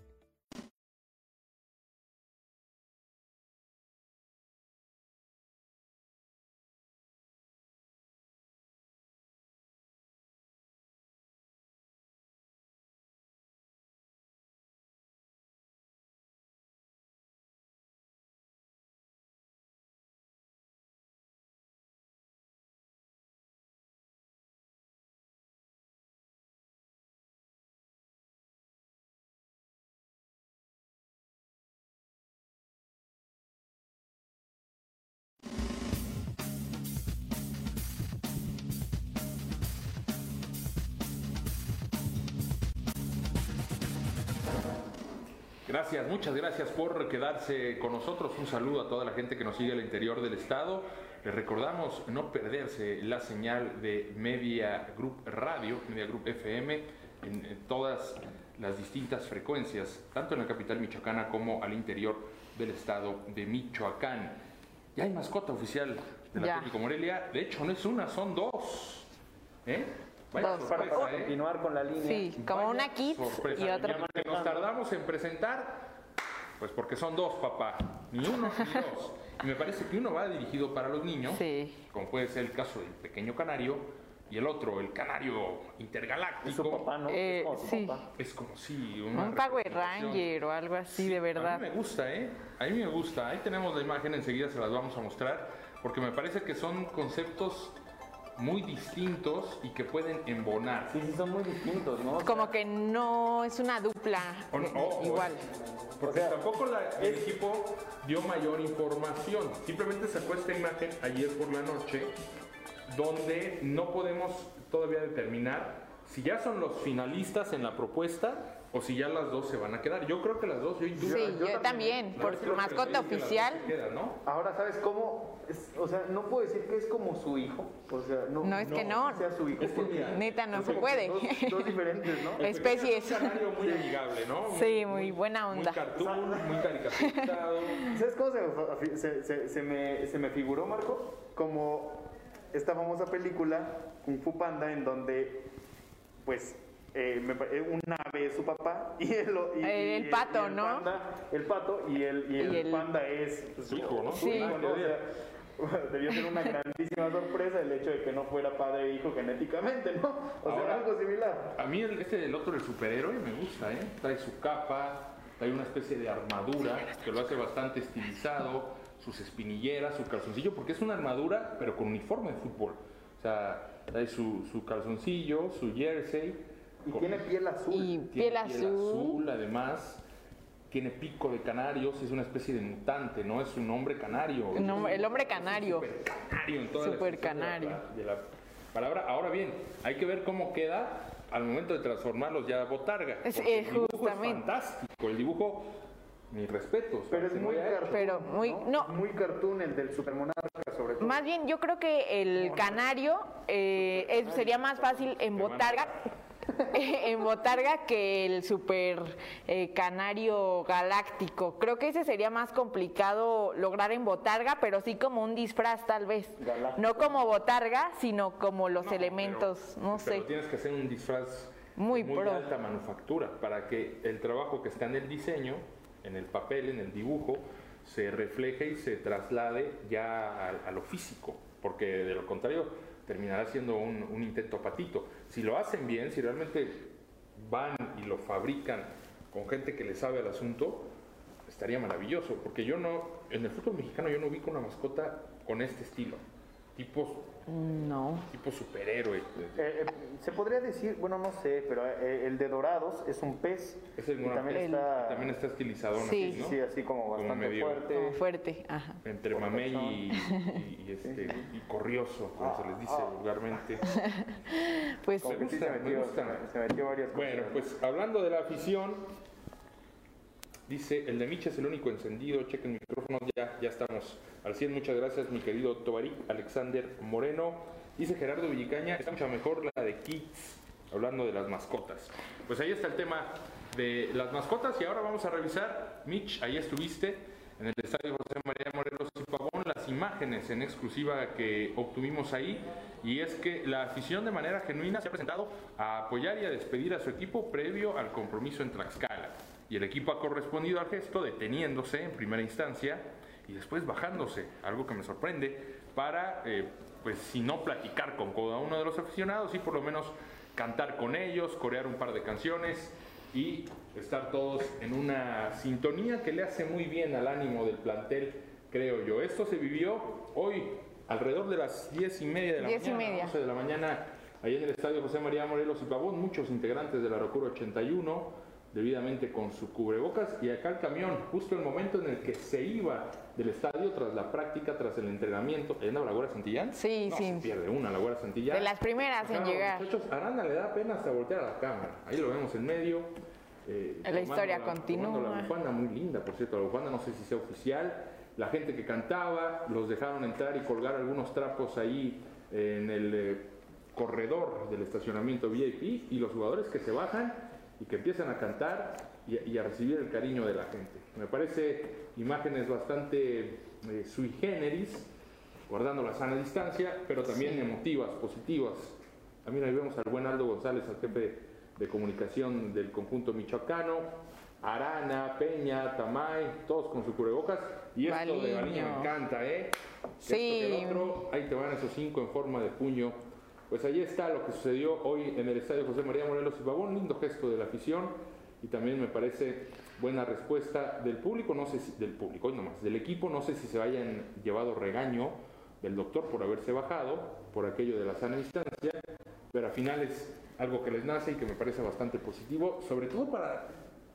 Speaker 1: Gracias, muchas gracias por quedarse con nosotros. Un saludo a toda la gente que nos sigue al interior del estado. Les recordamos no perderse la señal de Media Group Radio, Media Group FM, en, todas las distintas frecuencias, tanto en la capital michoacana como al interior del estado de Michoacán. Ya hay mascota oficial de la. Atlético Morelia. De hecho, no es una, son dos. ¿Eh? Vaya
Speaker 2: Dos.
Speaker 1: sorpresa,
Speaker 4: Para
Speaker 1: ¿eh?
Speaker 4: continuar con la línea.
Speaker 2: Sí, como
Speaker 1: Vaya
Speaker 2: una Kids
Speaker 1: sorpresa.
Speaker 2: y otra.
Speaker 1: que nos tardamos en presentar, pues porque son dos, papá. Ni uno ni dos. Y me parece que uno va dirigido para los niños,
Speaker 2: Sí.
Speaker 1: como puede ser el caso del pequeño canario, y el otro, el canario intergaláctico.
Speaker 4: Es su papá, ¿no?
Speaker 2: Eh,
Speaker 4: es como su
Speaker 2: sí.
Speaker 4: papá.
Speaker 1: Es como si una
Speaker 2: Un Power. Ranger o algo así, de
Speaker 1: A
Speaker 2: verdad.
Speaker 1: mí me gusta, ¿eh? A mí me gusta. Ahí tenemos la imagen, enseguida se las vamos a mostrar, porque me parece que son conceptos muy distintos y que pueden embonar.
Speaker 4: Sí, sí, son muy distintos, ¿no? O sea,
Speaker 2: Como que no es una dupla
Speaker 1: O no- o- o-
Speaker 2: igual.
Speaker 1: Porque
Speaker 4: O sea,
Speaker 1: tampoco la- el equipo dio mayor información. Simplemente sacó esta imagen ayer por la noche, donde no podemos todavía determinar si ya son los finalistas en la propuesta o si ya las dos se van a quedar. Yo creo que las dos, yo induzco.
Speaker 2: Sí, yo también,
Speaker 1: Yo
Speaker 2: por
Speaker 1: creo que
Speaker 2: mascota
Speaker 1: que
Speaker 2: oficial.
Speaker 1: se quedan, ¿no?
Speaker 4: Ahora, ¿sabes cómo? Es- o sea, no puedo decir que es como su hijo. O sea, no,
Speaker 2: No, es que no.
Speaker 4: sea su hijo.
Speaker 1: Es que mira,
Speaker 2: Neta, no se puede.
Speaker 4: Dos, dos diferentes, ¿no?
Speaker 2: Es- Especies.
Speaker 1: Un canario muy amigable, ¿no?
Speaker 2: Sí, muy buena onda.
Speaker 1: Muy cartoon, muy caricaturizado.
Speaker 4: ¿Sabes cómo se se, se- se me, se me figuró, Marco? Como esta famosa película, Kung Fu Panda, en donde, pues, eh, me eh, una vez su papá y el, y-
Speaker 2: El
Speaker 4: y
Speaker 2: pato,
Speaker 4: y el
Speaker 2: ¿no?
Speaker 4: panda- el pato y el, y el,
Speaker 2: Y el-
Speaker 4: panda es pues,
Speaker 1: Su hijo, ¿no?
Speaker 4: su
Speaker 2: Sí.
Speaker 4: hijo, ¿no? O sea, debió ser una grandísima sorpresa el hecho de que no fuera padre e hijo genéticamente, ¿no? O sea,
Speaker 1: Ahora-
Speaker 4: algo similar.
Speaker 1: A mí el, este del otro, el superhéroe, me gusta, ¿eh? Trae su capa, trae una especie de armadura que lo hace bastante estilizado, sus espinilleras, su calzoncillo, porque es una armadura, pero con uniforme de fútbol. O sea, trae su, su calzoncillo, su jersey.
Speaker 4: Y tiene piel azul.
Speaker 2: Y
Speaker 1: tiene
Speaker 2: piel azul.
Speaker 1: además. Tiene pico de canarios, es una especie de mutante, ¿no? Es un hombre canario.
Speaker 2: El hombre
Speaker 1: Es un
Speaker 2: canario.
Speaker 1: super canario en toda la
Speaker 2: Super
Speaker 1: extensión de la-
Speaker 2: canario.
Speaker 1: de la palabra. Ahora bien, hay que ver cómo queda al momento de transformarlos ya a botarga.
Speaker 2: Es-
Speaker 1: porque
Speaker 2: eh,
Speaker 1: el dibujo
Speaker 2: justamente.
Speaker 1: es fantástico. El dibujo, mis respetos.
Speaker 4: Pero es muy cartoon.
Speaker 2: Pero muy- no.
Speaker 4: Muy cartoon el del supermonarca, sobre todo.
Speaker 2: Más bien, yo creo que el canario eh, es- sería más fácil en botarga, en botarga que el super eh, canario galáctico. Creo que ese sería más complicado lograr en botarga, pero sí como un disfraz tal vez.
Speaker 4: Galáctico.
Speaker 2: No como botarga, sino como los
Speaker 1: No,
Speaker 2: elementos,
Speaker 1: pero-
Speaker 2: no
Speaker 1: pero
Speaker 2: sé.
Speaker 1: tienes que hacer un disfraz
Speaker 2: Muy
Speaker 1: de
Speaker 2: pro.
Speaker 1: alta manufactura para que el trabajo que está en el diseño, en el papel, en el dibujo, se refleje y se traslade ya a, a lo físico, porque de lo contrario terminará siendo un, intento patito. Si lo hacen bien, si realmente van y lo fabrican con gente que le sabe al asunto, estaría maravilloso, porque yo no, en el fútbol mexicano yo no ubico una mascota con este estilo, tipo,
Speaker 2: No.
Speaker 1: tipo superhéroe.
Speaker 4: Eh, eh, se podría decir, bueno, no sé, pero eh, el de Dorados es un pez.
Speaker 1: Es el
Speaker 4: y también
Speaker 1: pez.
Speaker 4: está,
Speaker 1: También está estilizado,
Speaker 2: Sí.
Speaker 4: sí, sí, así como bastante
Speaker 1: medio-
Speaker 4: fuerte.
Speaker 2: Como fuerte, ajá.
Speaker 1: Entre mamey y, y- y este, y corrioso, como se les dice vulgarmente.
Speaker 2: Pues
Speaker 4: Como que sí se
Speaker 1: me
Speaker 4: metió,
Speaker 1: gusta.
Speaker 4: se me- se metió varias cosas.
Speaker 1: Bueno, pues hablando de la afición, dice, el de Miche es el único encendido, chequen micrófonos, ya, ya estamos Al 100, muchas gracias, mi querido Tobarí Alexander Moreno. Dice Gerardo Villicaña, está mucho mejor la de Kids, hablando de las mascotas. Pues ahí está el tema de las mascotas y ahora vamos a revisar, Mitch, ahí estuviste en el estadio José María Morelos y Pavón, las imágenes en exclusiva que obtuvimos ahí, y es que la afición de manera genuina se ha presentado a apoyar y a despedir a su equipo previo al compromiso en Tlaxcala. Y el equipo ha correspondido al gesto deteniéndose en primera instancia y después bajándose, algo que me sorprende, para, eh, pues si no platicar con cada uno de los aficionados, y por lo menos cantar con ellos, corear un par de canciones y estar todos en una sintonía que le hace muy bien al ánimo del plantel, creo yo. Esto se vivió hoy alrededor de las diez y media de la
Speaker 2: Diez y
Speaker 1: mañana,
Speaker 2: media.
Speaker 1: 11 de la mañana, ahí en el estadio José María Morelos y Pavón, muchos integrantes de la Rocura 81, debidamente con su cubrebocas, y acá el camión, justo el momento en el que se iba del estadio tras la práctica, tras el entrenamiento. ¿Ahí anda la Güera Santillán?
Speaker 2: Sí,
Speaker 1: No,
Speaker 2: sí.
Speaker 1: se pierde una, la Santillán.
Speaker 2: De las primeras en llegar.
Speaker 1: Muchachos, Aranda le da pena hasta voltear a la cámara. Ahí lo vemos en medio. eh,
Speaker 2: La historia
Speaker 1: la-
Speaker 2: continúa.
Speaker 1: La bufanda muy linda, por cierto, la bufanda no sé si sea oficial. La gente que cantaba, los dejaron entrar y colgar algunos trapos ahí en el eh, corredor del estacionamiento VIP y los jugadores que se bajan y que empiezan a cantar y, y a recibir el cariño de la gente. Me parece imágenes bastante eh, sui generis, guardando la sana distancia, pero también emotivas, positivas. También ahí vemos al buen Aldo González, al jefe de comunicación del conjunto michoacano, Arana, Peña, Tamay, todos con su cubrebocas. Y esto de
Speaker 2: Baliño.
Speaker 1: Baliño me encanta, ¿eh?
Speaker 2: Sí.
Speaker 1: Esto que el otro, ahí te van esos cinco en forma de puño. Pues ahí está lo que sucedió hoy en el estadio José María Morelos y Pavón, lindo gesto de la afición y también me parece buena respuesta del público, no sé si del público, hoy nomás, del equipo, no sé si se hayan llevado regaño del doctor por haberse bajado, por aquello de la sana distancia, pero al final es algo que les nace y que me parece bastante positivo, sobre todo para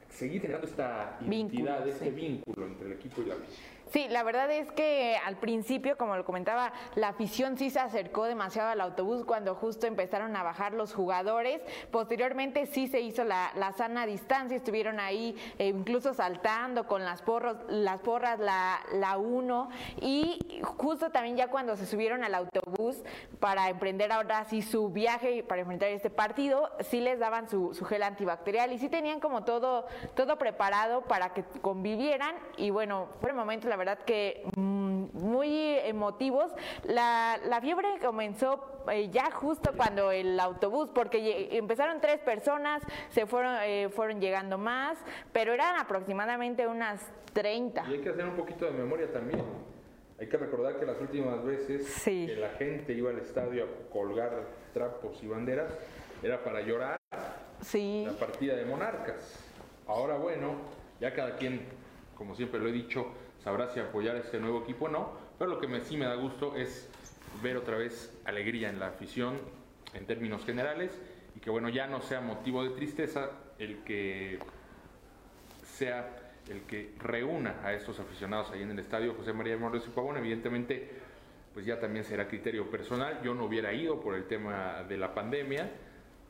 Speaker 1: seguir generando esta identidad,
Speaker 2: Vínculo,
Speaker 1: este
Speaker 2: sí.
Speaker 1: vínculo entre el equipo y la afición.
Speaker 2: Sí, la verdad es que al principio, como lo comentaba, la afición sí se acercó demasiado al autobús cuando justo empezaron a bajar los jugadores. Posteriormente sí se hizo la, sana distancia, estuvieron ahí eh, incluso saltando con las porros, las porras, la, uno y justo también ya cuando se subieron al autobús para emprender ahora sí su viaje para enfrentar este partido, sí les daban su, gel antibacterial y sí tenían como todo, todo preparado para que convivieran y bueno, fueron momentos la verdad que mm, muy emotivos. La, la fiebre comenzó eh, ya justo cuando el autobús, porque empezaron tres personas, se fueron, eh, fueron llegando más, pero eran aproximadamente unas 30.
Speaker 1: Y hay que hacer un poquito de memoria también. Hay que recordar que las últimas veces
Speaker 2: Sí.
Speaker 1: que la gente iba al estadio a colgar trapos y banderas era para llorar
Speaker 2: Sí.
Speaker 1: la partida de Monarcas. Ahora bueno, ya cada quien, como siempre lo he dicho, sabrá si apoyar a este nuevo equipo o no, pero lo que me, sí me da gusto es ver otra vez alegría en la afición en términos generales y que bueno, ya no sea motivo de tristeza el que sea el que reúna a estos aficionados ahí en el estadio José María Morelos y Pavón, evidentemente pues ya también será criterio personal. Yo no hubiera ido por el tema de la pandemia.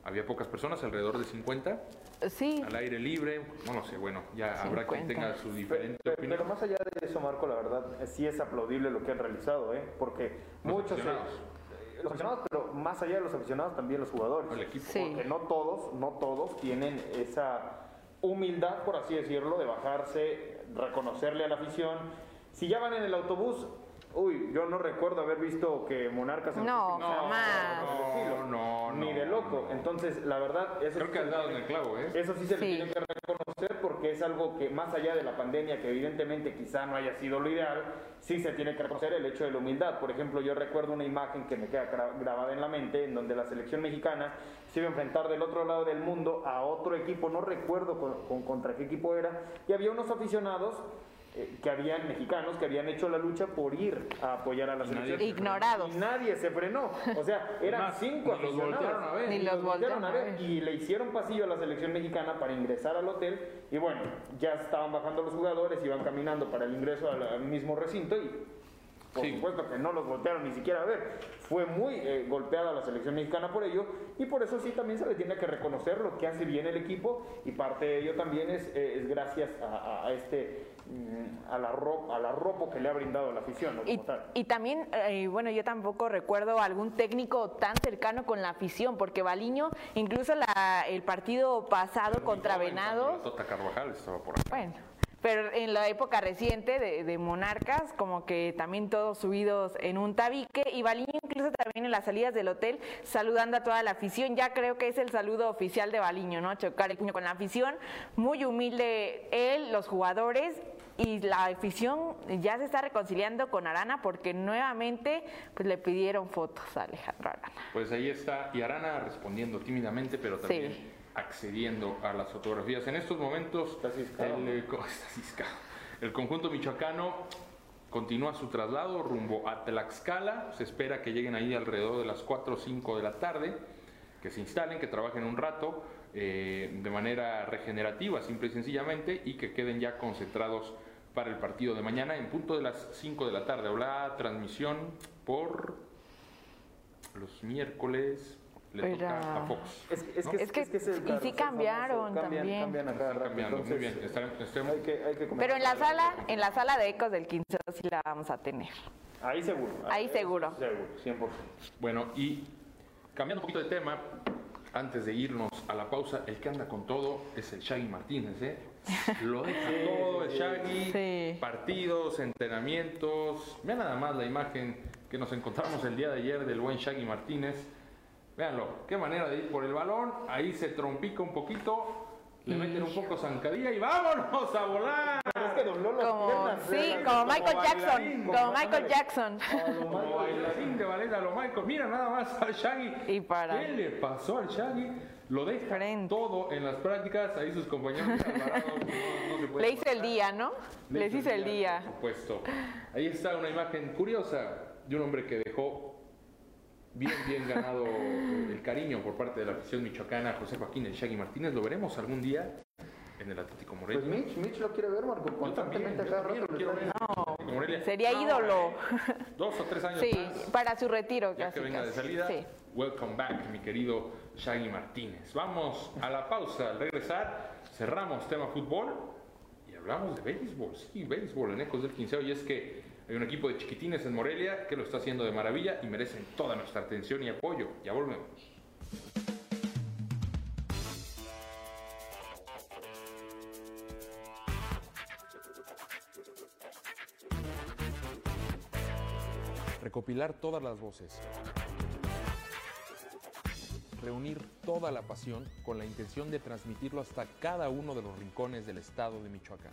Speaker 1: Había pocas personas, alrededor de 50,
Speaker 2: Sí.
Speaker 1: al aire libre. No lo sé, bueno, ya habrá quien
Speaker 2: 50.
Speaker 1: tenga su diferente
Speaker 4: Pero,
Speaker 1: opinión.
Speaker 4: pero más allá de eso, Marco, la verdad, eh, sí es aplaudible lo que han realizado, ¿eh? Porque
Speaker 1: Los
Speaker 4: muchos... eh,
Speaker 1: aficionados.
Speaker 4: eh, los aficionados, pero más allá de los aficionados, también los jugadores.
Speaker 1: El equipo.
Speaker 2: Sí.
Speaker 4: Porque no todos, no todos tienen esa humildad, por así decirlo, de bajarse, reconocerle a la afición. Si ya van en el autobús, uy, yo no recuerdo haber visto que Monarcas... en
Speaker 2: No,
Speaker 4: Pacífico-
Speaker 2: jamás.
Speaker 4: estilo.
Speaker 1: No, no,
Speaker 4: Ni
Speaker 1: no,
Speaker 4: de loco.
Speaker 1: no.
Speaker 4: Entonces, la verdad, eso
Speaker 1: Creo
Speaker 4: sí
Speaker 1: que
Speaker 4: se
Speaker 1: has dado en
Speaker 4: tiene-
Speaker 1: el clavo, ¿eh?
Speaker 4: Eso sí se
Speaker 2: Sí.
Speaker 4: le tiene que reconocer porque es algo que más allá de la pandemia, que evidentemente quizá no haya sido lo ideal, sí se tiene que reconocer el hecho de la humildad. Por ejemplo, yo recuerdo una imagen que me queda gra- grabada en la mente, en donde la selección mexicana se iba a enfrentar del otro lado del mundo a otro equipo, no recuerdo con, con- contra qué equipo era, y había unos aficionados eh, que habían mexicanos que habían hecho la lucha por ir a apoyar a la selección.
Speaker 1: se
Speaker 2: Ignorados.
Speaker 4: Y nadie se frenó. O sea, eran cinco
Speaker 1: ni los
Speaker 4: aficionados.
Speaker 1: voltearon a ver.
Speaker 2: Ni los voltearon a ver.
Speaker 4: Y le hicieron pasillo a la selección mexicana para ingresar al hotel. Y bueno, ya estaban bajando los jugadores, iban caminando para el ingreso al, al mismo recinto y por
Speaker 1: Sí.
Speaker 4: supuesto que no los voltearon ni siquiera a ver. Fue muy eh, golpeada la selección mexicana por ello y por eso sí también se le tiene que reconocer lo que hace bien el equipo y parte de ello también es, eh, es gracias a, a- a este a la ropa, al arropo que le ha brindado la afición, ¿no?
Speaker 2: Y, también, eh, bueno, yo tampoco recuerdo algún técnico tan cercano con la afición, porque Baliño, incluso la- el partido pasado contra
Speaker 1: la Tota Carvajal estaba por acá.
Speaker 2: bueno, pero en la época reciente de, de Monarcas, como que también todos subidos en un tabique, y Baliño incluso también en las salidas del hotel, saludando a toda la afición, ya creo que es el saludo oficial de Baliño, ¿no? Chocar el puño con la afición, muy humilde él, los jugadores, y la afición ya se está reconciliando con Arana porque nuevamente pues le pidieron fotos a Alejandro Arana.
Speaker 1: Pues ahí está, y Arana respondiendo tímidamente, pero también
Speaker 2: Sí.
Speaker 1: Accediendo a las fotografías. En estos momentos,
Speaker 4: Está ciscado.
Speaker 1: el, eh, el conjunto michoacano continúa su traslado rumbo a Tlaxcala. Se espera que lleguen ahí alrededor de las 4 o 5 de la tarde, que se instalen, que trabajen un rato eh, de manera regenerativa, simple y sencillamente, y que queden ya concentrados para el partido de mañana en punto de las 5 de la tarde. Habrá transmisión por los miércoles le
Speaker 2: Era-
Speaker 1: toca a Fox.
Speaker 4: Es, es
Speaker 1: ¿no?
Speaker 4: que,
Speaker 2: Es que-
Speaker 4: es que es el
Speaker 2: y sí
Speaker 4: es
Speaker 2: cambiaron
Speaker 4: famoso, cambian,
Speaker 2: también.
Speaker 4: Cambian a cada
Speaker 1: Están
Speaker 4: rato,
Speaker 1: cambiando, muy
Speaker 4: entonces,
Speaker 1: bien. Estarán- estén-
Speaker 4: hay que, hay que
Speaker 2: Pero en la sala, en la sala de ecos del 15 sí la vamos a tener.
Speaker 4: Ahí seguro.
Speaker 2: Ahí seguro.
Speaker 4: Seguro, 100%.
Speaker 1: Bueno, y cambiando un poquito de tema, antes de irnos a la pausa, el que anda con todo es el Shaggy Martínez, ¿eh? Lo deja todo el Shaggy,
Speaker 2: Sí.
Speaker 1: partidos, entrenamientos. Vean nada más la imagen que nos encontramos el día de ayer del buen Shaggy Martínez. Véanlo, qué manera de ir por el balón, ahí se trompica un poquito, le meten un poco zancadilla y vámonos a volar.
Speaker 4: Pero es que dobló las
Speaker 2: Como,
Speaker 4: piernas,
Speaker 2: sí, como Michael Jackson,
Speaker 1: como-
Speaker 2: Michael Jackson.
Speaker 1: Como bailarín de ballet a lo Michael. Mira nada más al Shaggy.
Speaker 2: Y para-
Speaker 1: ¿Qué le pasó al Shaggy? Lo deja
Speaker 2: Frente.
Speaker 1: todo en las prácticas. Ahí sus compañeros Alvarado, no, no
Speaker 2: Le hice el día, ¿no? Les hice el día.
Speaker 1: Por supuesto. Ahí está una imagen curiosa de un hombre que dejó bien, bien ganado el cariño por parte de la afición michoacana, José Joaquín el Shaggy Martínez. ¿Lo veremos algún día en el Atlético Morelia?
Speaker 4: Pues Mitch, Mitch lo quiere ver, Marco.
Speaker 1: Yo también,
Speaker 4: Constantemente a
Speaker 1: yo
Speaker 4: cada
Speaker 1: también
Speaker 4: rato
Speaker 1: lo
Speaker 4: le
Speaker 1: quiero
Speaker 4: está
Speaker 1: ver. en el Atlético Morelia.
Speaker 2: Sería
Speaker 1: No,
Speaker 2: ídolo.
Speaker 1: eh, Dos o tres años
Speaker 2: Sí,
Speaker 1: más.
Speaker 2: para su retiro
Speaker 1: Ya
Speaker 2: casi.
Speaker 1: que venga de salida,
Speaker 2: Sí.
Speaker 1: welcome back, mi querido Shaggy Martínez. Vamos a la pausa. Al regresar, cerramos tema fútbol y hablamos de béisbol. Sí, béisbol en Ecos del Quinceo. Y es que hay un equipo de chiquitines en Morelia que lo está haciendo de maravilla y merecen toda nuestra atención y apoyo. Ya volvemos.
Speaker 9: Recopilar todas las voces. Reunir toda la pasión con la intención de transmitirlo hasta cada uno de los rincones del estado de Michoacán.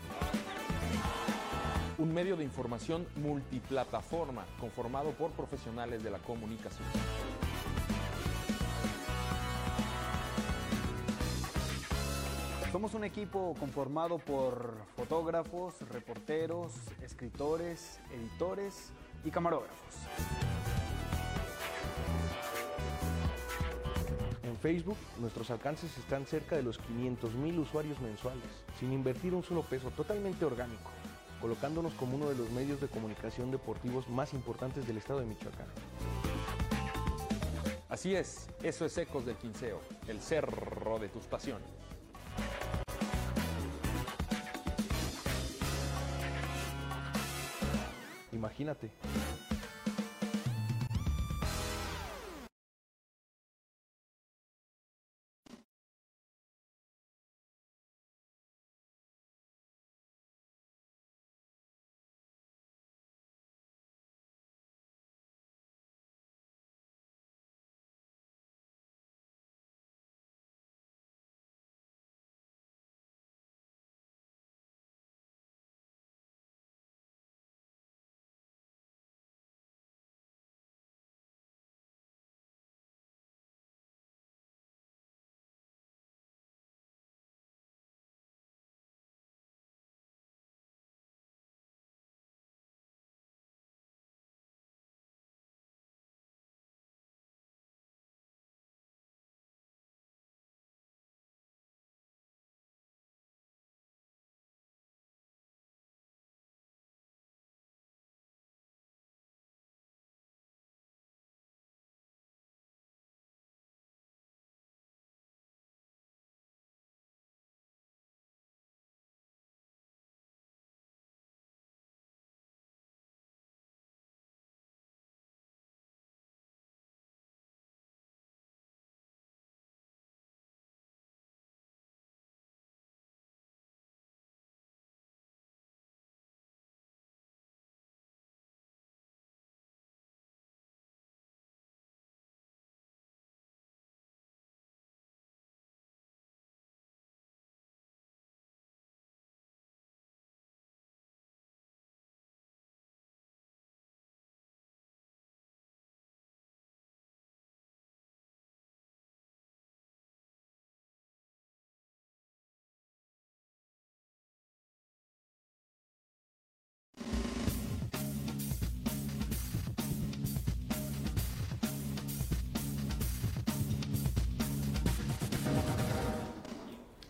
Speaker 9: Un medio de información multiplataforma conformado por profesionales de la comunicación.
Speaker 5: Somos un equipo conformado por fotógrafos, reporteros, escritores, editores y camarógrafos.
Speaker 8: En Facebook, nuestros alcances están cerca de los 500 mil usuarios mensuales, sin invertir un solo peso, totalmente orgánico, colocándonos como uno de los medios de comunicación deportivos más importantes del estado de Michoacán.
Speaker 9: Así es, eso es Ecos del Quinceo, el cerro de tus pasiones.
Speaker 8: Imagínate,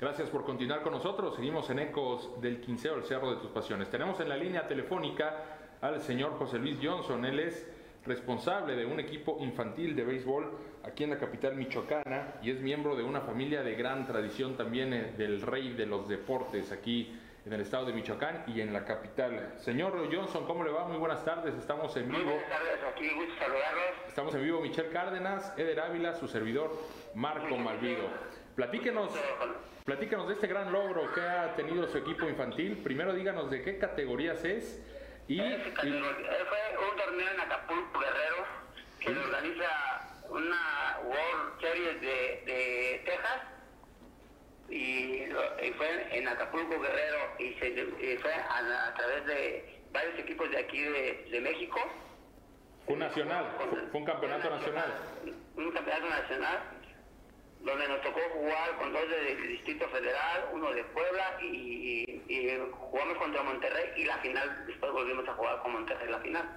Speaker 1: Gracias por continuar con nosotros. Seguimos en Ecos del Quinceo, el Cerro de tus Pasiones. Tenemos en la línea telefónica al señor José Luis Johnson. Él es responsable de un equipo infantil de béisbol aquí en la capital michoacana y es miembro de una familia de gran tradición también eh, del rey de los deportes aquí en el estado de Michoacán y en la capital. Señor Johnson, ¿cómo le va? Muy buenas tardes, estamos en vivo.
Speaker 10: Buenas tardes, aquí gusto saludarlos.
Speaker 1: Estamos en vivo Michelle Cárdenas, Eder Ávila, su servidor Marco Malvido. Platíquenos, platíquenos de este gran logro que ha tenido su equipo infantil. Primero díganos de qué categorías es y,
Speaker 10: categoría- eh, fue un torneo en Acapulco, Guerrero, que organiza una World Series de, de Texas y, fue en Acapulco, Guerrero y, se, y fue a, a través de varios equipos de aquí de, de México.
Speaker 1: fue nacional, fue, fue un campeonato nacional.
Speaker 10: Un campeonato nacional donde nos tocó jugar con dos del Distrito Federal, uno de Puebla y, y- y jugamos contra Monterrey y la final, después volvimos a jugar con Monterrey la final.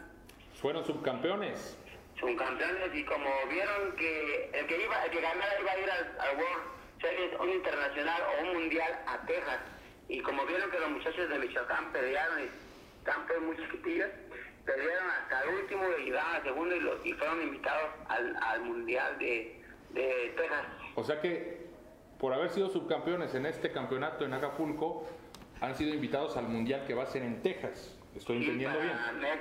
Speaker 1: Fueron subcampeones.
Speaker 10: Son campeones y como vieron que el que iba, el que ganara iba a ir al, al World Series, un internacional o un mundial a Texas. Y como vieron que los muchachos de Michoacán pelearon y están pues muy chiquitillos, pelearon hasta el último y llegaron al segundo y, los- y fueron invitados al, al mundial de, de Texas.
Speaker 1: O sea que por haber sido subcampeones en este campeonato en Acapulco, han sido invitados al mundial que va a ser en Texas. ¿Estoy entendiendo bien?
Speaker 10: para Mes,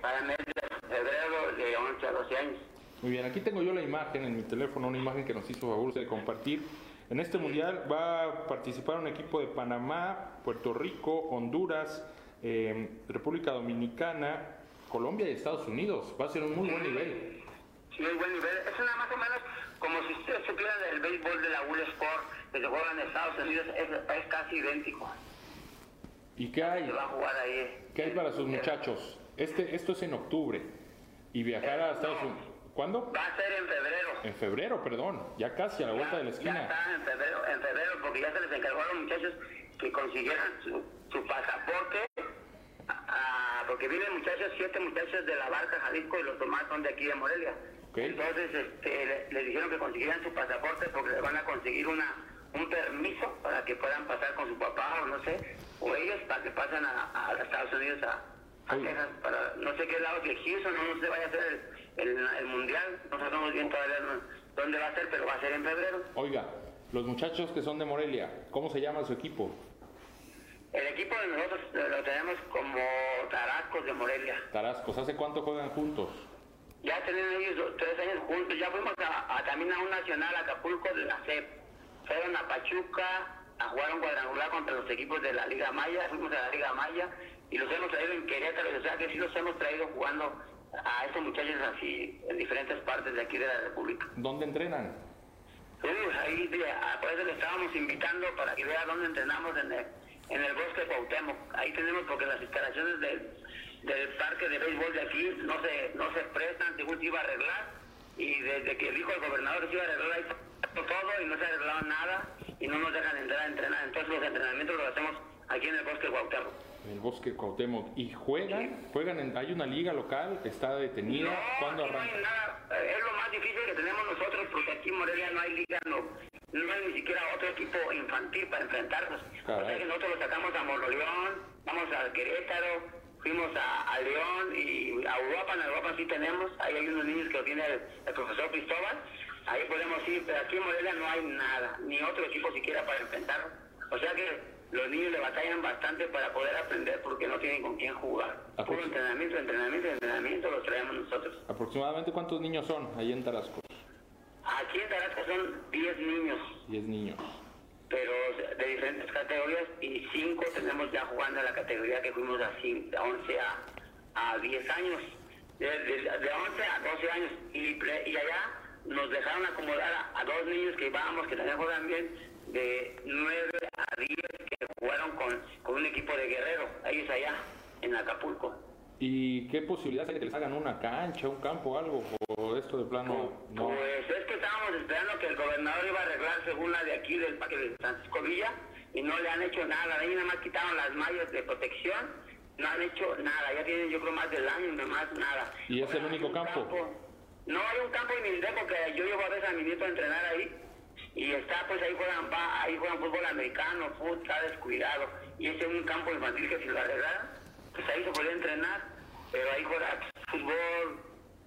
Speaker 10: para mes de febrero de 11 a 12 años.
Speaker 1: Muy bien, aquí tengo yo la imagen en mi teléfono, una imagen que nos hizo favor de compartir. En este mundial va a participar un equipo de Panamá, Puerto Rico, Honduras, eh, República Dominicana, Colombia y Estados Unidos. Va a ser un muy buen nivel.
Speaker 10: Sí, hay buen nivel. Es una más o menos como si ustedes supieran del béisbol de la Will Sport que se juega en Estados Unidos, es, es casi idéntico.
Speaker 1: ¿Y qué hay?
Speaker 10: Se va a jugar ahí.
Speaker 1: ¿Qué hay para sus muchachos? Este, esto es en octubre. Y viajar a Estados Unidos. ¿Cuándo?
Speaker 10: Va a ser en febrero.
Speaker 1: En febrero, perdón. Ya casi a la vuelta de la
Speaker 10: Ya
Speaker 1: esquina.
Speaker 10: está en febrero, en febrero, porque ya se les encargó a los muchachos que consiguieran su, su pasaporte. ah, porque vienen muchachos, siete muchachos de la barca Jalisco y los demás son de aquí de Morelia. Entonces este, le- les dijeron que consiguieran su pasaporte porque les van a conseguir una un permiso para que puedan pasar con su papá o no sé, o ellos para que pasen a, a Estados Unidos a, a. Texas para no sé qué lado de Houston, no, no sé vaya a ser el, el, el mundial, no sabemos bien todavía no- dónde va a ser, pero va a ser en febrero.
Speaker 1: Oiga, los muchachos que son de Morelia, ¿cómo se llama su equipo?
Speaker 10: El equipo de nosotros lo tenemos como Tarascos de Morelia.
Speaker 1: Tarascos, ¿hace cuánto juegan juntos?
Speaker 10: Ya tienen ellos tres años juntos. Ya fuimos a, a- también a un nacional Acapulco de la CEP. Fueron a Pachuca a jugar un cuadrangular contra los equipos de la Liga Maya. Fuimos a la Liga Maya y los hemos traído en Querétaro. O sea que sí los hemos traído jugando a estos muchachos así en diferentes partes de aquí de la República.
Speaker 1: ¿Dónde entrenan?
Speaker 10: Uy, ahí de- por eso le estábamos invitando para que vea dónde entrenamos en el, en el bosque Cuauhtémoc. Ahí tenemos porque las instalaciones del, del parque de béisbol de aquí no se, no se prestan según se iba a arreglar. Y desde que dijo el gobernador que se iba a arreglar todo y no se ha arreglado nada y no nos dejan entrar a entrenar. Entonces los entrenamientos los hacemos aquí en el bosque Cuauhtémoc.
Speaker 1: En el bosque Cuauhtémoc. ¿Y juegan? ¿Juegan en, ¿Hay una liga local? ¿Está detenida?
Speaker 10: No,
Speaker 1: ¿Cuándo
Speaker 10: aquí no
Speaker 1: arranca?
Speaker 10: hay nada. Eh, Es lo más difícil que tenemos nosotros porque aquí en Morelia no hay liga, no, no hay ni siquiera otro equipo infantil para enfrentarnos. O
Speaker 1: Caray.
Speaker 10: sea que nosotros lo sacamos a Moroleón, vamos a Querétaro, fuimos a, a León y a Europa, en Europa sí tenemos, ahí hay unos niños que lo tiene el, el profesor Cristóbal, ahí podemos ir, pero aquí en Morelia no hay nada, ni otro equipo siquiera para enfrentarnos. O sea que los niños le batallan bastante para poder aprender porque no tienen con quién jugar.
Speaker 1: ¿A
Speaker 10: Puro entrenamiento, entrenamiento, entrenamiento lo traemos nosotros.
Speaker 1: ¿Aproximadamente cuántos niños son ahí en Tarascos?
Speaker 10: Aquí en Tarasco son 10 niños,
Speaker 1: 10 niños.
Speaker 10: Pero de diferentes categorías y 5 tenemos ya jugando en la categoría que fuimos así, de 11 a, a 10 años, de, de- de 11 a 12 años. Y, pre- y allá nos dejaron acomodar a, a dos niños que íbamos, que también juegan bien, de 9 a 10 que jugaron con, con un equipo de guerrero, ellos allá en Acapulco.
Speaker 1: ¿Y qué posibilidades hay de que les hagan una cancha, un campo, algo? ¿O esto de plano no?
Speaker 10: Pues que el gobernador iba a arreglar según la de aquí del parque de Francisco Villa y no le han hecho nada. Ahí nada más quitaron las mallas de protección, no han hecho nada. Ya tienen yo creo más del año, nada más nada.
Speaker 1: ¿Y es el único campo?
Speaker 10: No hay un campo en porque yo llevo a veces a mi nieto a entrenar ahí Y está, pues ahí juegan, va- ahí juegan fútbol americano, fútbol, está descuidado. Y ese es un campo infantil que si lo arreglaran, pues ahí se podría entrenar. Pero ahí juega fútbol,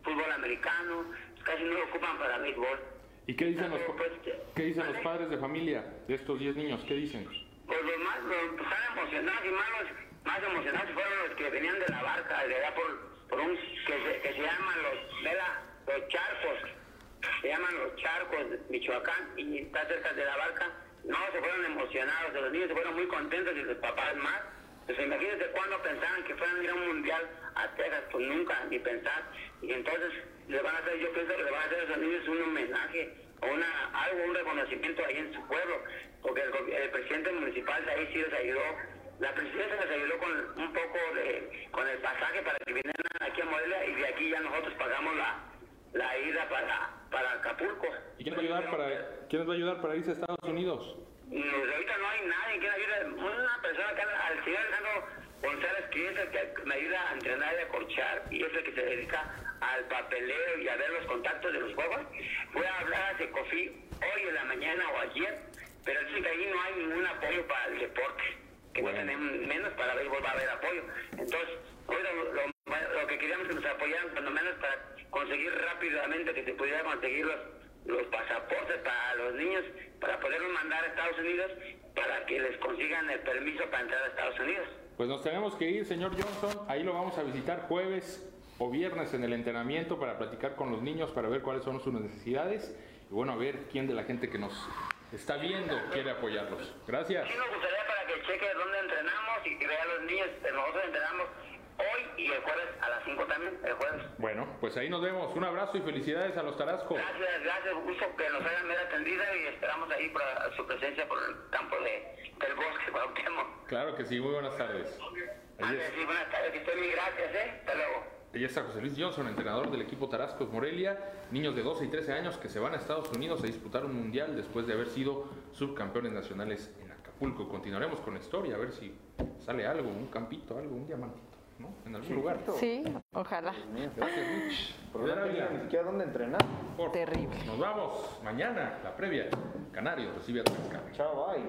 Speaker 10: fútbol americano, casi no lo ocupan para béisbol.
Speaker 1: ¿Y qué dicen los,
Speaker 10: Pero, pues,
Speaker 1: qué dicen los padres de familia de estos 10 niños? ¿Qué dicen?
Speaker 10: Pues los más, los, pues, están emocionados y más, los- más emocionados fueron los que venían de la barca, de allá por, por un, que se, que se llaman los, vela, los charcos, se llaman los charcos de Michoacán y está cerca de la barca. No, se fueron emocionados, los niños se fueron muy contentos y los papás más. Pues imagínense cuando pensaban que fueran a ir a un mundial a Texas, pues nunca, ni pensar. Y entonces le van a hacer, yo pienso que le van a hacer a esos niños un homenaje o una, algo, un reconocimiento ahí en su pueblo, porque el, presidente municipal de ahí sí les ayudó. La presidenta les ayudó con un poco de, con el pasaje para que vinieran aquí a Morelia y de aquí ya nosotros pagamos la, la ida para, para Acapulco.
Speaker 1: ¿Y quién va a ayudar para, quién les va a ayudar para irse a Estados Unidos?
Speaker 10: Ahorita no hay nadie que me ayude. Una persona que al señor Alejandro González, que es el que me ayuda a entrenar y a corchar, y es el que se dedica al papeleo y a ver los contactos de los juegos. Fue a hablar a Secofi hoy en la mañana o ayer, pero dice que ahí no hay ningún apoyo para el deporte, que no tenemos menos para béisbol va a haber apoyo. Entonces, hoy lo, lo- lo que queríamos que nos apoyaran, cuando menos para conseguir rápidamente que se pudiera conseguir los los pasaportes para los niños para poderlos mandar a Estados Unidos para que les consigan el permiso para entrar a Estados Unidos.
Speaker 1: Pues nos tenemos que ir, señor Johnson. Ahí lo vamos a visitar jueves o viernes en el entrenamiento para platicar con los niños, para ver cuáles son sus necesidades y bueno, a ver quién de la gente que nos está viendo quiere apoyarlos. Gracias.
Speaker 10: Sí nos gustaría para que cheque dónde entrenamos y que vea los niños. Nosotros entrenamos hoy y el jueves a las 5 también, el jueves.
Speaker 1: Bueno, pues ahí nos vemos. Un abrazo y felicidades a los Tarascos.
Speaker 10: Gracias, gracias, gusto que nos hayan ver atendida y esperamos ahí para su presencia por el campo de, del bosque Cuauhtémoc.
Speaker 1: Claro que sí, muy buenas tardes. Ahí
Speaker 10: Antes,
Speaker 1: es-
Speaker 10: sí, buenas tardes, que estén muy gracias, ¿eh? Hasta luego.
Speaker 1: Ahí está José Luis Johnson, entrenador del equipo Tarascos Morelia, niños de 12 y 13 años que se van a Estados Unidos a disputar un mundial después de haber sido subcampeones nacionales en Acapulco. Continuaremos con la historia, a ver si sale algo, un campito, algo, un diamantito, ¿no? En algún lugar.
Speaker 2: Sí, ojalá.
Speaker 3: Pero no ni siquiera dónde entrenar.
Speaker 1: Por.
Speaker 2: Terrible.
Speaker 1: Nos vamos. Mañana, la previa. Canario recibe a Tlaxcala.
Speaker 3: Chao, bye.